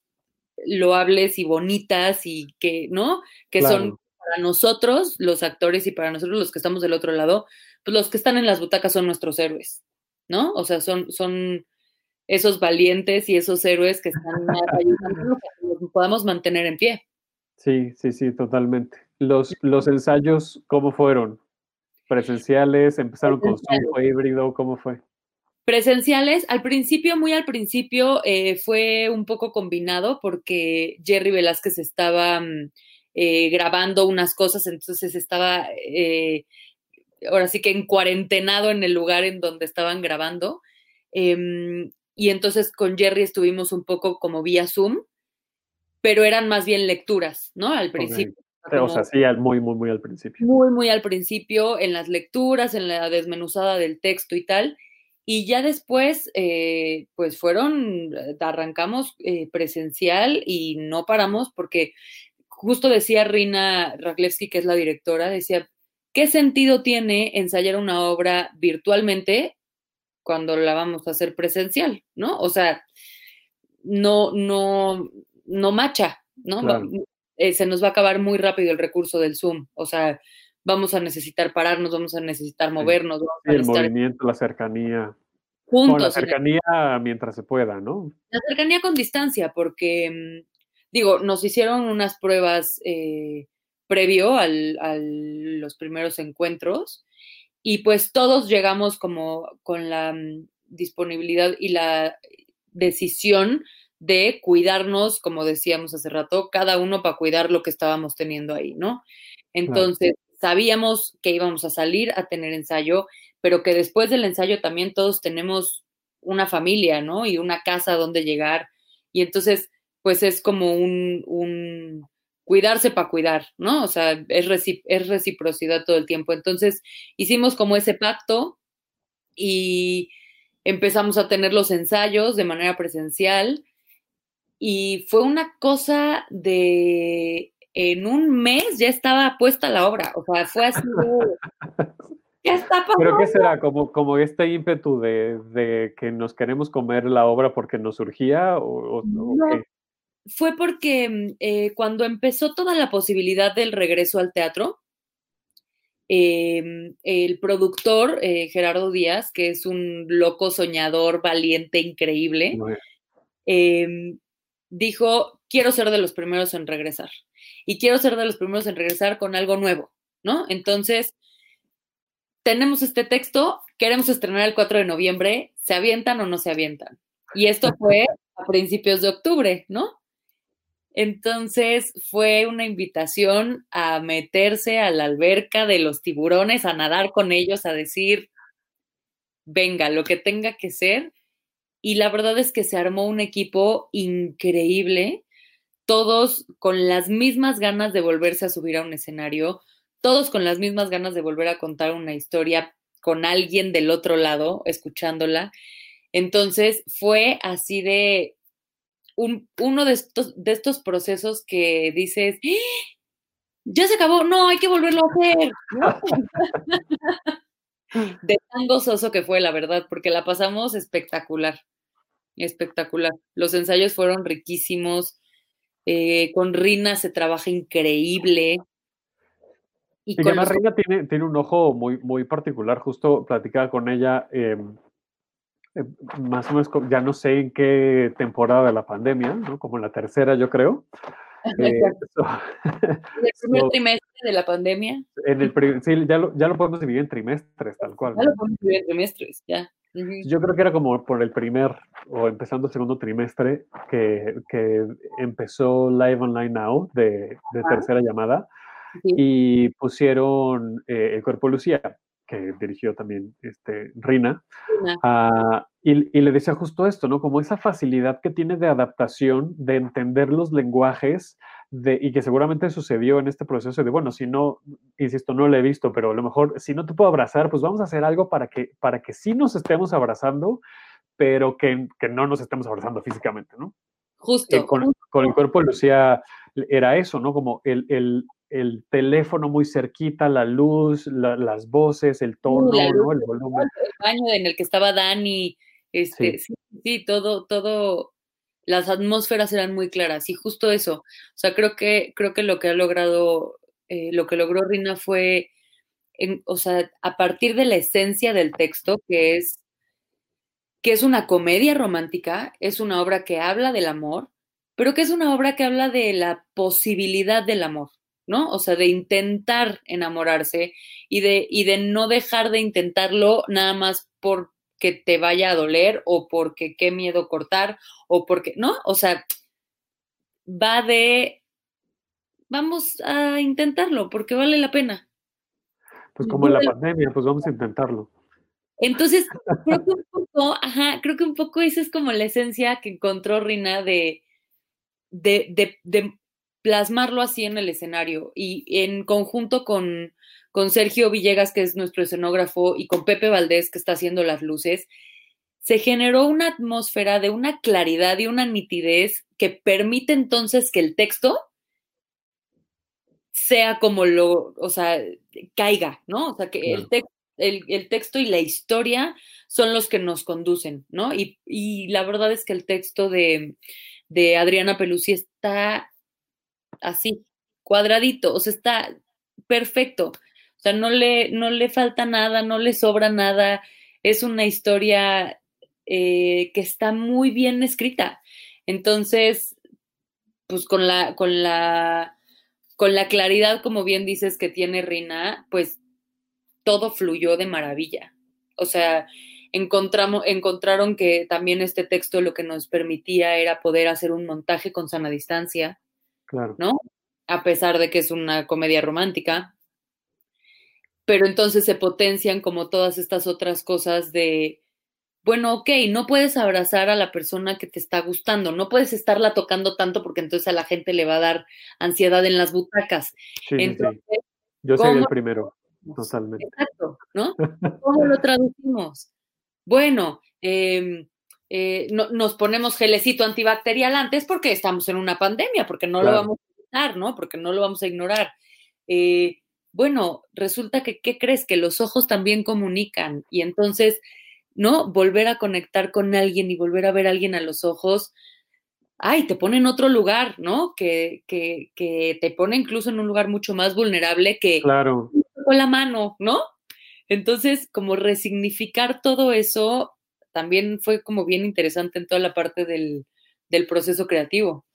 loables y bonitas y que, ¿no? Que son para nosotros, los actores, y para nosotros, los que estamos del otro lado, pues los que están en las butacas son nuestros héroes, ¿no? O sea, son, son, esos valientes y esos héroes que están [laughs] ayudando que nos podamos mantener en pie. Sí, sí, sí, totalmente. Los, los ensayos, ¿cómo fueron? ¿Presenciales? ¿Empezaron con Zoom? ¿Fue híbrido? ¿Cómo fue? Presenciales, al principio, muy al principio, eh, fue un poco combinado porque Jerry Velázquez estaba mm, eh, grabando unas cosas, entonces estaba eh, ahora sí que en cuarentenado en el lugar en donde estaban grabando. Em, y entonces con Jerry estuvimos un poco como vía Zoom, pero eran más bien lecturas, ¿no? Al principio. o sea, sí, muy, muy, muy al principio. Muy, muy al principio, en las lecturas, en la desmenuzada del texto y tal. Y ya después, eh, pues fueron, eh, arrancamos eh, presencial y no paramos porque justo decía Rina Raklevsky, que es la directora, decía, ¿qué sentido tiene ensayar una obra virtualmente cuando la vamos a hacer presencial? ¿No? O sea, no, no, no macha, ¿no? se nos va a acabar muy rápido el recurso del Zoom. O sea, vamos a necesitar pararnos, vamos a necesitar movernos. el movimiento, la cercanía. Juntos. la cercanía mientras se pueda, ¿no? La cercanía con distancia, porque, mm, digo, nos hicieron unas pruebas eh, previo a los primeros encuentros y pues todos llegamos como con la mm, disponibilidad y la decisión de cuidarnos, como decíamos hace rato, cada uno para cuidar lo que estábamos teniendo ahí, ¿no? Entonces, sabíamos que íbamos a salir a tener ensayo, pero que después del ensayo también todos tenemos una familia, ¿no? Y una casa donde llegar. Y entonces, pues es como un, cuidarse para cuidar, ¿no? O sea, es, es reciprocidad todo el tiempo. Entonces, hicimos como ese pacto y empezamos a tener los ensayos de manera presencial y fue una cosa de, en un mes ya estaba puesta la obra, o sea, fue así, ya está Creo que será como, como este ímpetu de, que nos queremos comer la obra porque nos surgía o, Fue porque eh, cuando empezó toda la posibilidad del regreso al teatro, em, el productor eh, Gerardo Díaz, que es un loco soñador, valiente, increíble, dijo, quiero ser de los primeros en regresar. Y quiero ser de los primeros en regresar con algo nuevo, ¿no? Entonces, tenemos este texto, queremos estrenar el 4 de noviembre, ¿se avientan o no se avientan? Y esto [laughs] fue a principios de octubre, ¿no? Entonces fue una invitación a meterse a la alberca de los tiburones, a nadar con ellos, a decir, venga, lo que tenga que ser, y la verdad es que se armó un equipo increíble, todos con las mismas ganas de volverse a subir a un escenario, todos con las mismas ganas de volver a contar una historia con alguien del otro lado, escuchándola. Entonces fue así de un, uno de estos, de estos procesos que dices, ¡Ah! ya se acabó, no, hay que volverlo a hacer. [laughs] de tan gozoso que fue, la verdad, porque la pasamos espectacular espectacular. Los ensayos fueron riquísimos. Eh, con Rina se trabaja increíble. Y, con Rina tiene, tiene un ojo muy, muy particular. Justo platicaba con ella, em, em, más o menos, ya no sé en qué temporada de la pandemia, ¿no? Como en la tercera, yo creo. [laughs] Eh, el primer trimestre de la pandemia. En el, sí, ya lo, ya lo podemos dividir en trimestres, tal cual. Ya lo podemos dividir en trimestres, ya. Yo creo que era como por el primer o empezando el segundo trimestre que, que empezó Live Online Now de, de tercera llamada y pusieron eh, El Cuerpo Lucía, que dirigió también este, Rina, uh, y, y, le decía justo esto, ¿no? Como esa facilidad que tiene de adaptación, de entender los lenguajes y que seguramente sucedió en este proceso de, bueno, si no, insisto, no lo he visto, pero a lo mejor si no te puedo abrazar, pues vamos a hacer algo para que, para que sí nos estemos abrazando, pero que, que no nos estemos abrazando físicamente, ¿no? Justo. Eh, con, con, el cuerpo de Lucía era eso, ¿no? Como el, el, el teléfono muy cerquita, la luz, la, las voces, el tono, ¿no? El volumen. El baño en el que estaba Dani, este, sí, sí, sí todo, todo las atmósferas eran muy claras y justo eso. O sea, creo que, creo que lo que ha logrado, eh, lo que logró Rina fue, en, o sea, a partir de la esencia del texto, que es que es una comedia romántica, es una obra que habla del amor, pero que es una obra que habla de la posibilidad del amor, ¿no? O sea, de intentar enamorarse y de, y de no dejar de intentarlo nada más porque te vaya a doler o porque qué miedo cortar o porque, ¿no? O sea, va de, vamos a intentarlo porque vale la pena. Pues como en la pandemia, pues vamos a intentarlo. Entonces, creo que un poco, ajá, creo que un poco esa es como la esencia que encontró Rina de, de, de, de plasmarlo así en el escenario y en conjunto con, con Sergio Villegas, que es nuestro escenógrafo, y con Pepe Valdés, que está haciendo las luces, se generó una atmósfera de una claridad y una nitidez que permite entonces que el texto sea como lo, o sea, caiga, ¿no? O sea, que el, texto el, el, texto y la historia son los que nos conducen, ¿no? Y, y la verdad es que el texto de, de, Adriana Pelusi está así, cuadradito, o sea, está perfecto. O sea, no le, no le falta nada, no le sobra nada. Es una historia eh, que está muy bien escrita. Entonces, pues con la, con la, con la claridad, como bien dices, que tiene Rina, pues todo fluyó de maravilla. O sea, encontramos, encontraron que también este texto lo que nos permitía era poder hacer un montaje con sana distancia. Claro. ¿No? A pesar de que es una comedia romántica. Pero entonces se potencian como todas estas otras cosas de, bueno, ok, no puedes abrazar a la persona que te está gustando, no puedes estarla tocando tanto porque entonces a la gente le va a dar ansiedad en las butacas. Sí, entonces, sí. Yo soy el primero. Totalmente. Exacto, ¿no? [laughs] ¿Cómo lo traducimos? Bueno, eh, eh, no, nos ponemos gelecito antibacterial antes porque estamos en una pandemia, porque no claro. lo vamos a ignorar, ¿no? Porque no lo vamos a ignorar. Eh, bueno, resulta que, ¿qué crees? Que los ojos también comunican y entonces, ¿no? Volver a conectar con alguien y volver a ver a alguien a los ojos, ay, te pone en otro lugar, ¿no? Que, que, que te pone incluso en un lugar mucho más vulnerable que claro con la mano, ¿no? Entonces, como resignificar todo eso también fue como bien interesante en toda la parte del, del proceso creativo.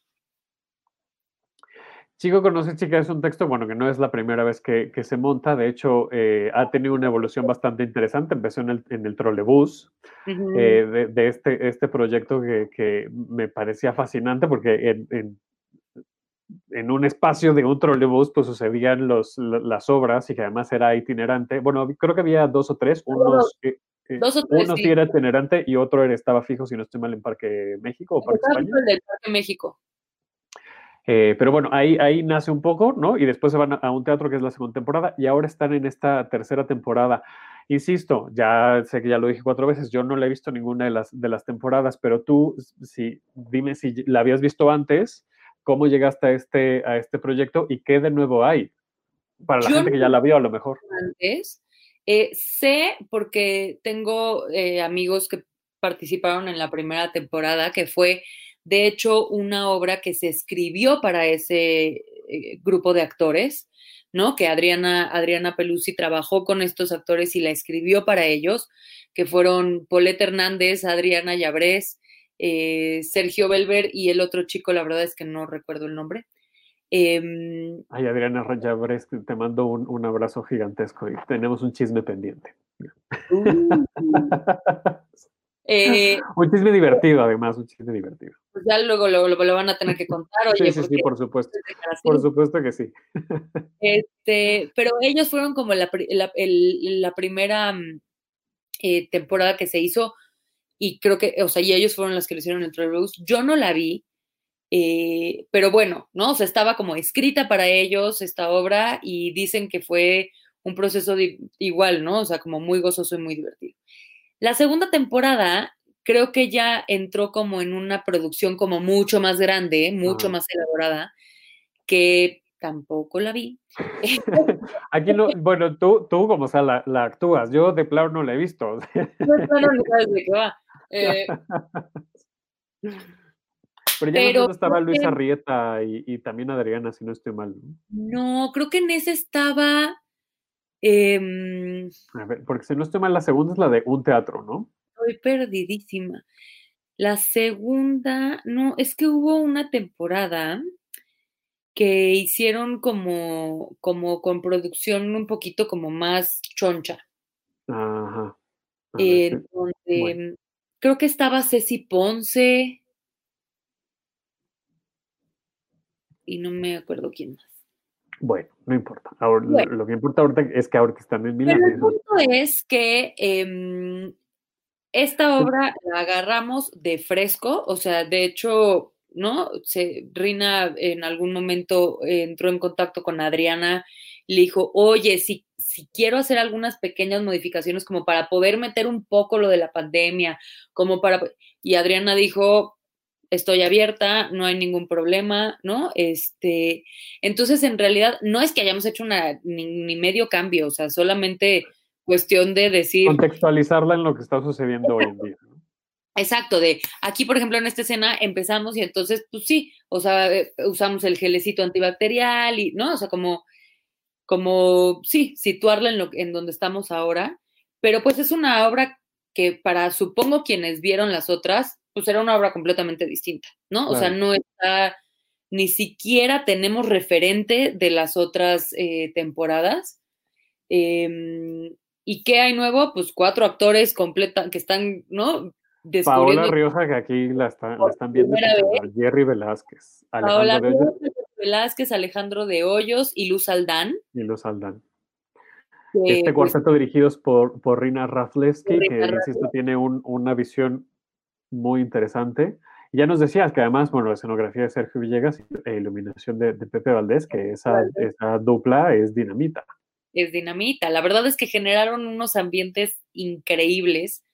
Chico conoce chica es un texto, bueno, que no es la primera vez que, que se monta, de hecho eh, ha tenido una evolución bastante interesante, empezó en el, en el trolebús, uh -huh. eh, de, de, este, este proyecto que, que, me parecía fascinante porque en, en, en un espacio de un trolebús pues sucedían los, las obras y que además era itinerante. Bueno, creo que había dos o tres, unos, dos o tres, uno sí. era itinerante y otro era, estaba fijo, si no estoy mal, en Parque México o Parque España. Del Parque México. Eh, pero bueno, ahí, ahí nace un poco, ¿no? Y después se van a un teatro que es la segunda temporada y ahora están en esta tercera temporada. Insisto, ya sé que ya lo dije cuatro veces, yo no la he visto ninguna de las, de las temporadas, pero tú, si, dime si la habías visto antes, cómo llegaste a este, a este proyecto y qué de nuevo hay para la Yo gente que ya la vio a lo mejor. Antes, eh, sé porque tengo eh, amigos que participaron en la primera temporada, que fue de hecho una obra que se escribió para ese eh, grupo de actores, ¿no? Que Adriana, Adriana Pelusi trabajó con estos actores y la escribió para ellos, que fueron Paulette Hernández, Adriana Llabrés, eh, Sergio Belver y el otro chico, la verdad es que no recuerdo el nombre. Eh, Ay, Adriana Llabrés, te mando un, un, abrazo gigantesco y tenemos un chisme pendiente. Uh, [laughs] eh, un chisme divertido, además, un chisme divertido. Pues ya luego lo, lo, lo van a tener que contar. Oye, sí, sí, sí, por supuesto. Por supuesto que sí. Este, pero ellos fueron como la, la, el, la primera eh, temporada que se hizo y creo que, o sea, y ellos fueron los que lo hicieron en Rose. Yo no la vi, eh, pero bueno, ¿no? O sea, estaba como escrita para ellos esta obra y dicen que fue un proceso de, igual, ¿no? O sea, como muy gozoso y muy divertido. La segunda temporada creo que ya entró como en una producción como mucho más grande, mucho ah. más elaborada, que tampoco la vi. [laughs] Aquí no, bueno, tú, tú como sea, la, la, actúas, yo de plano no la he visto. No, no, [laughs] pero ya pero, no estaba Luisa Arrieta y, y, también Adriana, si no estoy mal. ¿no? no, creo que en ese estaba. Eh, a ver, porque si no estoy mal, la segunda es la de un teatro, ¿no? estoy perdidísima. La segunda, no, es que hubo una temporada que hicieron como, como con producción un poquito como más choncha. Ajá. Ver, eh, sí. donde Bueno. creo que estaba Ceci Ponce y no me acuerdo quién más. Bueno, no importa. Ahora, lo- Bueno. Lo que importa ahorita es que ahorita están en Milán. Pero el punto es que em, esta obra la agarramos de fresco, o sea, de hecho, ¿no? Se, Rina en algún momento eh, entró en contacto con Adriana y le dijo, oye, si, si quiero hacer algunas pequeñas modificaciones como para poder meter un poco lo de la pandemia, como para... Y Adriana dijo, estoy abierta, no hay ningún problema, ¿no? Este, entonces, en realidad, no es que hayamos hecho una, ni, ni medio cambio, o sea, solamente cuestión de decir, Contextualizarla en lo que está sucediendo hoy en día. ¿no? exacto, de aquí, por ejemplo, en esta escena empezamos y entonces, pues sí, o sea, eh, usamos el gelecito antibacterial y, ¿no? O sea, como, como, sí, situarla en, lo, en donde estamos ahora, pero pues es una obra que para, supongo, quienes vieron las otras, pues era una obra completamente distinta, ¿no? O sea, no está, ni siquiera tenemos referente de las otras eh, temporadas. Em, ¿Y qué hay nuevo? Pues cuatro actores completa, que están, ¿no? Paola Rioja, que aquí la, está- la por están viendo. Jerry Velázquez, Paola Alejandro de Hoyos Rioja, Velázquez, Alejandro de Hoyos y Luz Aldán. y Luz Aldán. que, Este pues, cuarteto dirigidos por, por Rina Raflewski, Por que insisto, tiene un- una visión muy interesante. Y ya nos decías que además, bueno, la escenografía de Sergio Villegas e iluminación de, de Pepe Valdés, que esa, esa dupla es dinamita. es dinamita. La verdad es que generaron unos ambientes increíbles.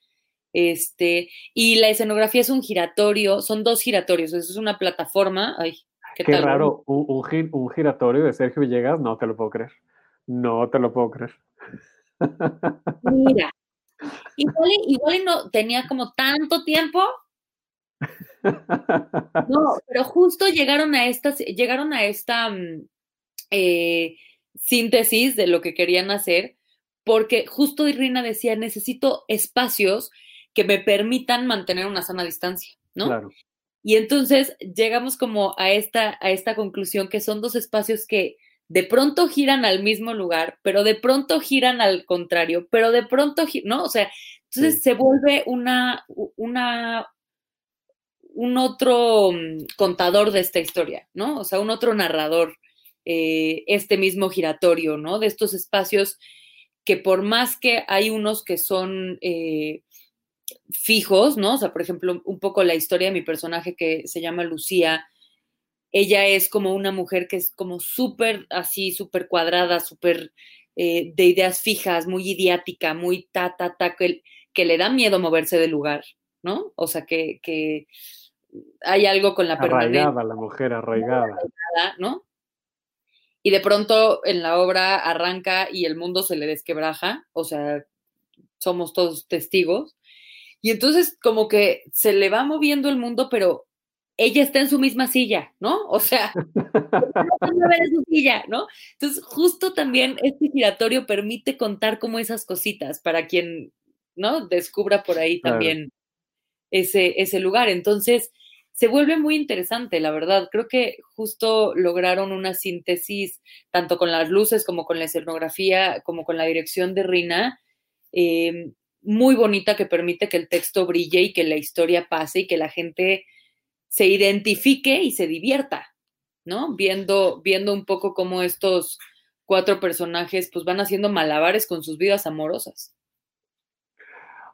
Este, y la escenografía es un giratorio, son dos giratorios, eso es una plataforma. Ay, qué, Qué tal, ¿no? raro, un, un un giratorio de Sergio Villegas, no te lo puedo creer. No te lo puedo creer. [laughs] Mira, igual, y- igual no tenía como tanto tiempo. No, pero justo llegaron a estas, llegaron a esta mm, eh, síntesis de lo que querían hacer, porque justo Rina decía, necesito espacios que me permitan mantener una sana distancia, ¿no? Claro. Y entonces llegamos como a esta, a esta conclusión que son dos espacios que de pronto giran al mismo lugar, pero de pronto giran al contrario, pero de pronto, ¿no? O sea, entonces Sí. se vuelve una, una, un otro mm, contador de esta historia, ¿no? O sea, un otro narrador, eh, este mismo giratorio, ¿no? De estos espacios que por más que hay unos que son eh, fijos, ¿no? O sea, por ejemplo, un poco la historia de mi personaje que se llama Lucía, ella es como una mujer que es como súper así, súper cuadrada, súper eh, de ideas fijas, muy idiática, muy ta, ta, ta, que, que le da miedo moverse del lugar, ¿no? O sea, que, que hay algo con la permanencia Arraigada, la mujer arraigada. nada, ¿no? Y de pronto en la obra arranca y el mundo se le desquebraja, o sea, somos todos testigos. Y entonces como que se le va moviendo el mundo, pero ella está en su misma silla, ¿no? O sea, [laughs] no mueve de su silla, ¿no? Entonces justo también este giratorio permite contar como esas cositas para quien, ¿no? Descubra por ahí Claro. también ese, ese lugar. Entonces, se vuelve muy interesante, la verdad. Creo que justo lograron una síntesis, tanto con las luces como con la escenografía, como con la dirección de Rina, eh, muy bonita que permite que el texto brille y que la historia pase y que la gente se identifique y se divierta, ¿no? Viendo, viendo un poco cómo estos cuatro personajes pues van haciendo malabares con sus vidas amorosas.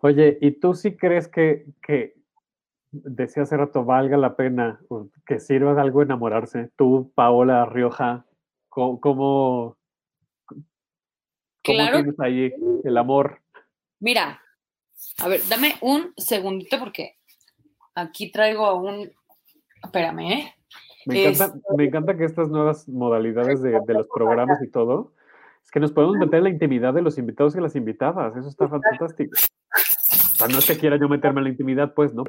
Oye, ¿y tú sí crees que, que decía hace rato, valga la pena, que sirva de algo enamorarse? Tú, Paola Rioja, ¿cómo, cómo, tienes ahí el amor? Mira, a ver, dame un segundito porque aquí traigo a un. Espérame, ¿eh? Me encanta, me encanta que estas nuevas modalidades de, de los programas y todo, es que nos podemos meter en la intimidad de los invitados y las invitadas. Eso está fantástico. O sea, no es que quiera yo meterme en la intimidad, pues, ¿no?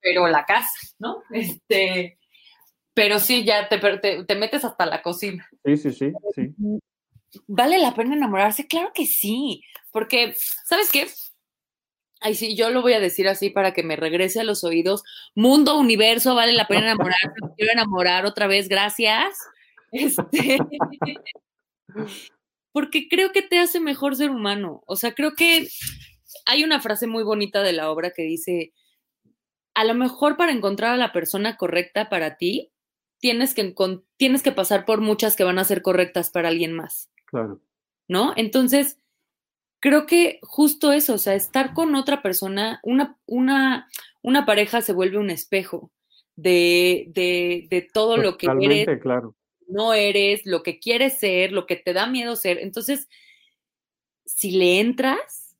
Pero la casa, ¿no? Este. Pero sí, ya te, te, te metes hasta la cocina. Sí, sí, sí, sí. ¿Vale la pena enamorarse? Claro que sí, porque, ¿sabes qué? Ay, sí, yo lo voy a decir así para que me regrese a los oídos. Mundo, universo, vale la pena enamorarse. me quiero enamorar otra vez, gracias. [laughs] Este, porque creo que te hace mejor ser humano. O sea, creo que hay una frase muy bonita de la obra que dice, a lo mejor para encontrar a la persona correcta para ti, tienes que, tienes que pasar por muchas que van a ser correctas para alguien más. Claro. ¿no? Entonces, creo que justo eso, o sea, estar con otra persona, una, una, una pareja se vuelve un espejo de, de, de todo lo que Totalmente, eres, claro. no eres, lo que quieres ser, lo que te da miedo ser. Entonces, si le entras,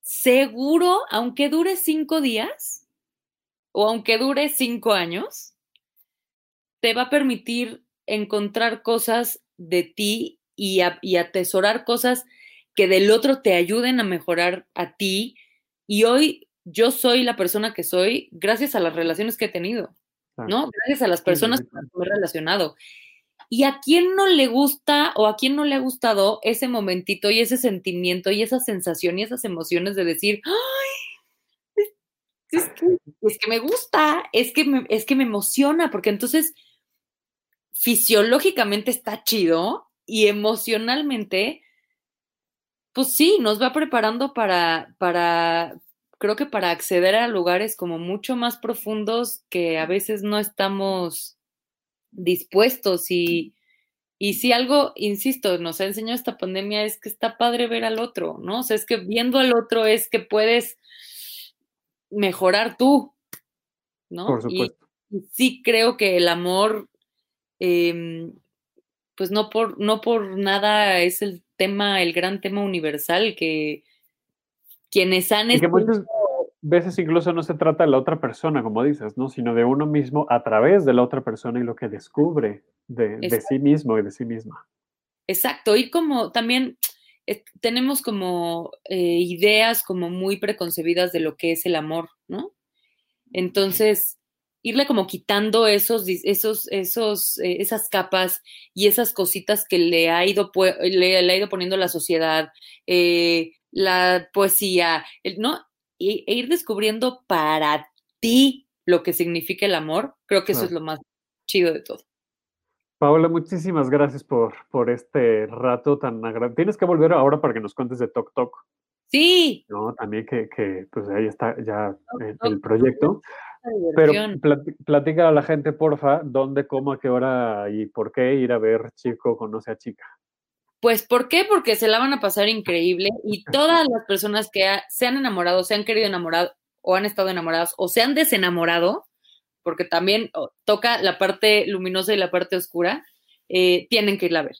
seguro, aunque dure cinco días o aunque dure cinco años, te va a permitir encontrar cosas de ti y, a- y atesorar cosas que del otro te ayuden a mejorar a ti. Y hoy yo soy la persona que soy gracias a las relaciones que he tenido. ¿no? Gracias a las personas con las que me he relacionado. Y a quién no le gusta o a quién no le ha gustado ese momentito y ese sentimiento y esa sensación y esas emociones de decir, ¡ay! Es, es que, es que me gusta, es que me, es que me emociona, porque entonces fisiológicamente está chido y emocionalmente, pues sí, nos va preparando para, para, creo que para acceder a lugares como mucho más profundos que a veces no estamos dispuestos y, y si algo, insisto, nos ha enseñado esta pandemia es que está padre ver al otro, ¿no? O sea, es que viendo al otro es que puedes mejorar tú, ¿no? Por supuesto. y sí creo que el amor, em, pues no por, no por nada es el tema, el gran tema universal que quienes han Y que muchas veces incluso no se trata de la otra persona, como dices, ¿no? Sino de uno mismo a través de la otra persona y lo que descubre de, de sí mismo y de sí misma. Exacto, y como también eh, tenemos como eh, ideas como muy preconcebidas de lo que es el amor, ¿no? Entonces, irle como quitando esos, esos, esos, eh, esas capas y esas cositas que le ha ido, le, le ha ido poniendo la sociedad, eh, la poesía, el- ¿no? Y, e ir descubriendo para ti lo que significa el amor, creo que eso es lo más chido de todo. Paola, muchísimas gracias por, por este rato tan agradable. Tienes que volver ahora para que nos cuentes de Tok Tok, Sí, ¿no? También que, que pues ahí está ya el, el proyecto. Pero platica a la gente, porfa, dónde, cómo, a qué hora y por qué ir a ver Chico conoce a Chica. Pues, ¿por qué? Porque se la van a pasar increíble y [laughs] todas las personas que ha- se han enamorado, se han querido enamorar o han estado enamoradas o se han desenamorado, porque también toca la parte luminosa y la parte oscura, eh, tienen que irla a ver.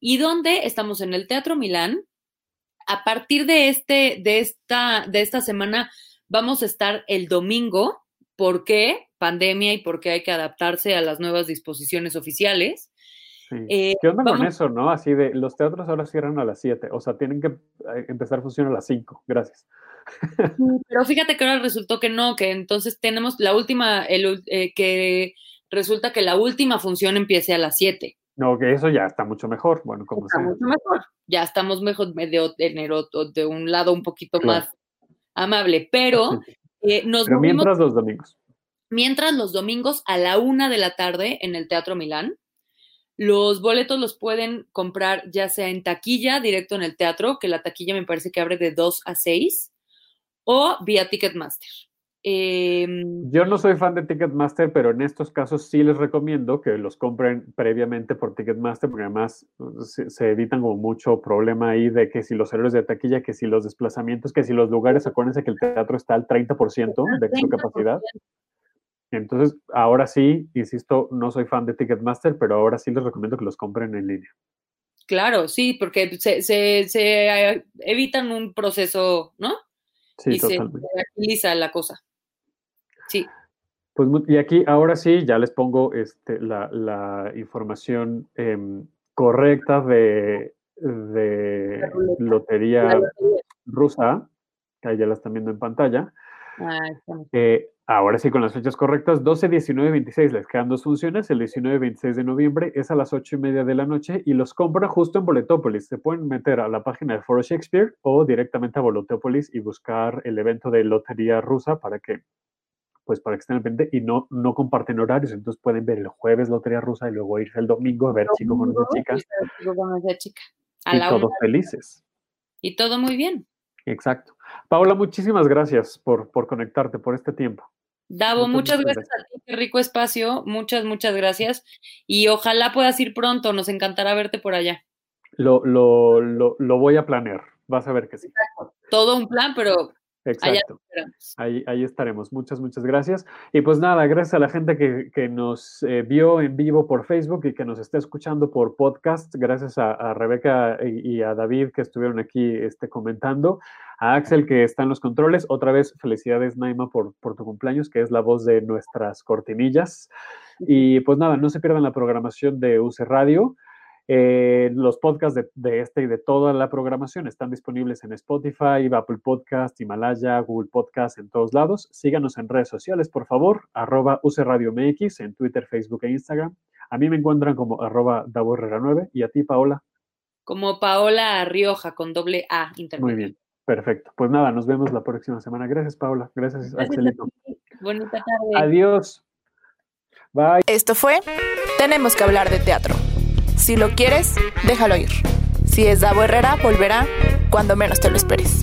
¿Y dónde? Estamos en el Teatro Milán. A partir de, este, de, esta, de esta semana vamos a estar el domingo. ¿Por qué? Pandemia y porque hay que adaptarse a las nuevas disposiciones oficiales. Sí. Eh, ¿Qué onda con vamos- eso, no? Así de, los teatros ahora cierran a las 7, o sea, tienen que eh, empezar función a las 5. Gracias. Pero fíjate que ahora resultó que no, que entonces tenemos la última, el, eh, que resulta que la última función empiece a las 7. No, que eso ya está mucho mejor, bueno, como Está sea. mucho mejor. Ya estamos mejor de, otro- de un lado un poquito Claro. más amable, pero [laughs] eh, nos Pero movimos mientras los domingos. mientras los domingos a la una de la tarde en el Teatro Milán. Los boletos los pueden comprar ya sea en taquilla, directo en el teatro, que la taquilla me parece que abre de 2 a 6, o vía Ticketmaster. Em, Yo no soy fan de Ticketmaster, pero en estos casos sí les recomiendo que los compren previamente por Ticketmaster, porque además uh, se, se evitan como mucho problema ahí de que si los errores de taquilla, que si los desplazamientos, que si los lugares, acuérdense que el teatro está al 30% de su 30%. capacidad. Entonces, ahora sí, insisto, no soy fan de Ticketmaster, pero ahora sí les recomiendo que los compren en línea. Claro, sí, porque se, se- se, eh, evitan un proceso, ¿no? Sí, y totalmente. se agiliza la cosa. Sí, Pues, y aquí, ahora sí, ya les pongo este, la, la información em, correcta de, de La ruleta. lotería la lotería. rusa, que ahí ya la están viendo en pantalla. Ah. Eh, Ahora sí, con las fechas correctas, 12, 19, 26, les quedan dos funciones, el 19 y 26 de noviembre es a las 8 y media de la noche y los compran justo en Boletópolis. Se pueden meter a la página de Foro Shakespeare o directamente a Boletópolis y buscar el evento de Lotería Rusa para que, pues para que estén al pendiente y no, no comparten horarios, entonces pueden ver el jueves Lotería Rusa y luego irse el domingo a ver Chico con esa chica. Chico con esa chica. A Y la todos felices. Y todo muy bien. Exacto. Paola, muchísimas gracias por, por conectarte, por este tiempo. Davo, Muchas, gracias a ti, qué rico espacio, muchas, muchas gracias. Y ojalá puedas ir pronto, nos encantará verte por allá. Lo, lo, lo, lo voy a planear, vas a ver que sí. Todo un plan, pero Exacto. Ahí, ahí estaremos. Muchas, muchas gracias. Y pues nada, gracias a la gente que, que nos eh, vio en vivo por Facebook y que nos está escuchando por podcast. Gracias a, a Rebeca y, y a David que estuvieron aquí este, comentando. A Axel que está en los controles. Otra vez, felicidades Naima por, por tu cumpleaños, que es la voz de nuestras cortinillas. Y pues nada, no se pierdan la programación de UC Radio. Eh, los podcasts de, de, este y de toda la programación están disponibles en Spotify, Apple Podcast, Himalaya, Google Podcast, en todos lados. Síganos en redes sociales, por favor, arroba UC Radio MX, en Twitter, Facebook e Instagram. A mí me encuentran como arroba Davo Herrera 9 y a ti, Paola. Como Paola Rioja con doble A intermedio. Muy bien, perfecto. Pues nada, nos vemos la próxima semana. Gracias, Paola. Gracias, Axelito. Bonita tarde. Adiós. Bye. Esto fue Tenemos que hablar de teatro. Si lo quieres, déjalo ir. Si es Davo Herrera, volverá cuando menos te lo esperes.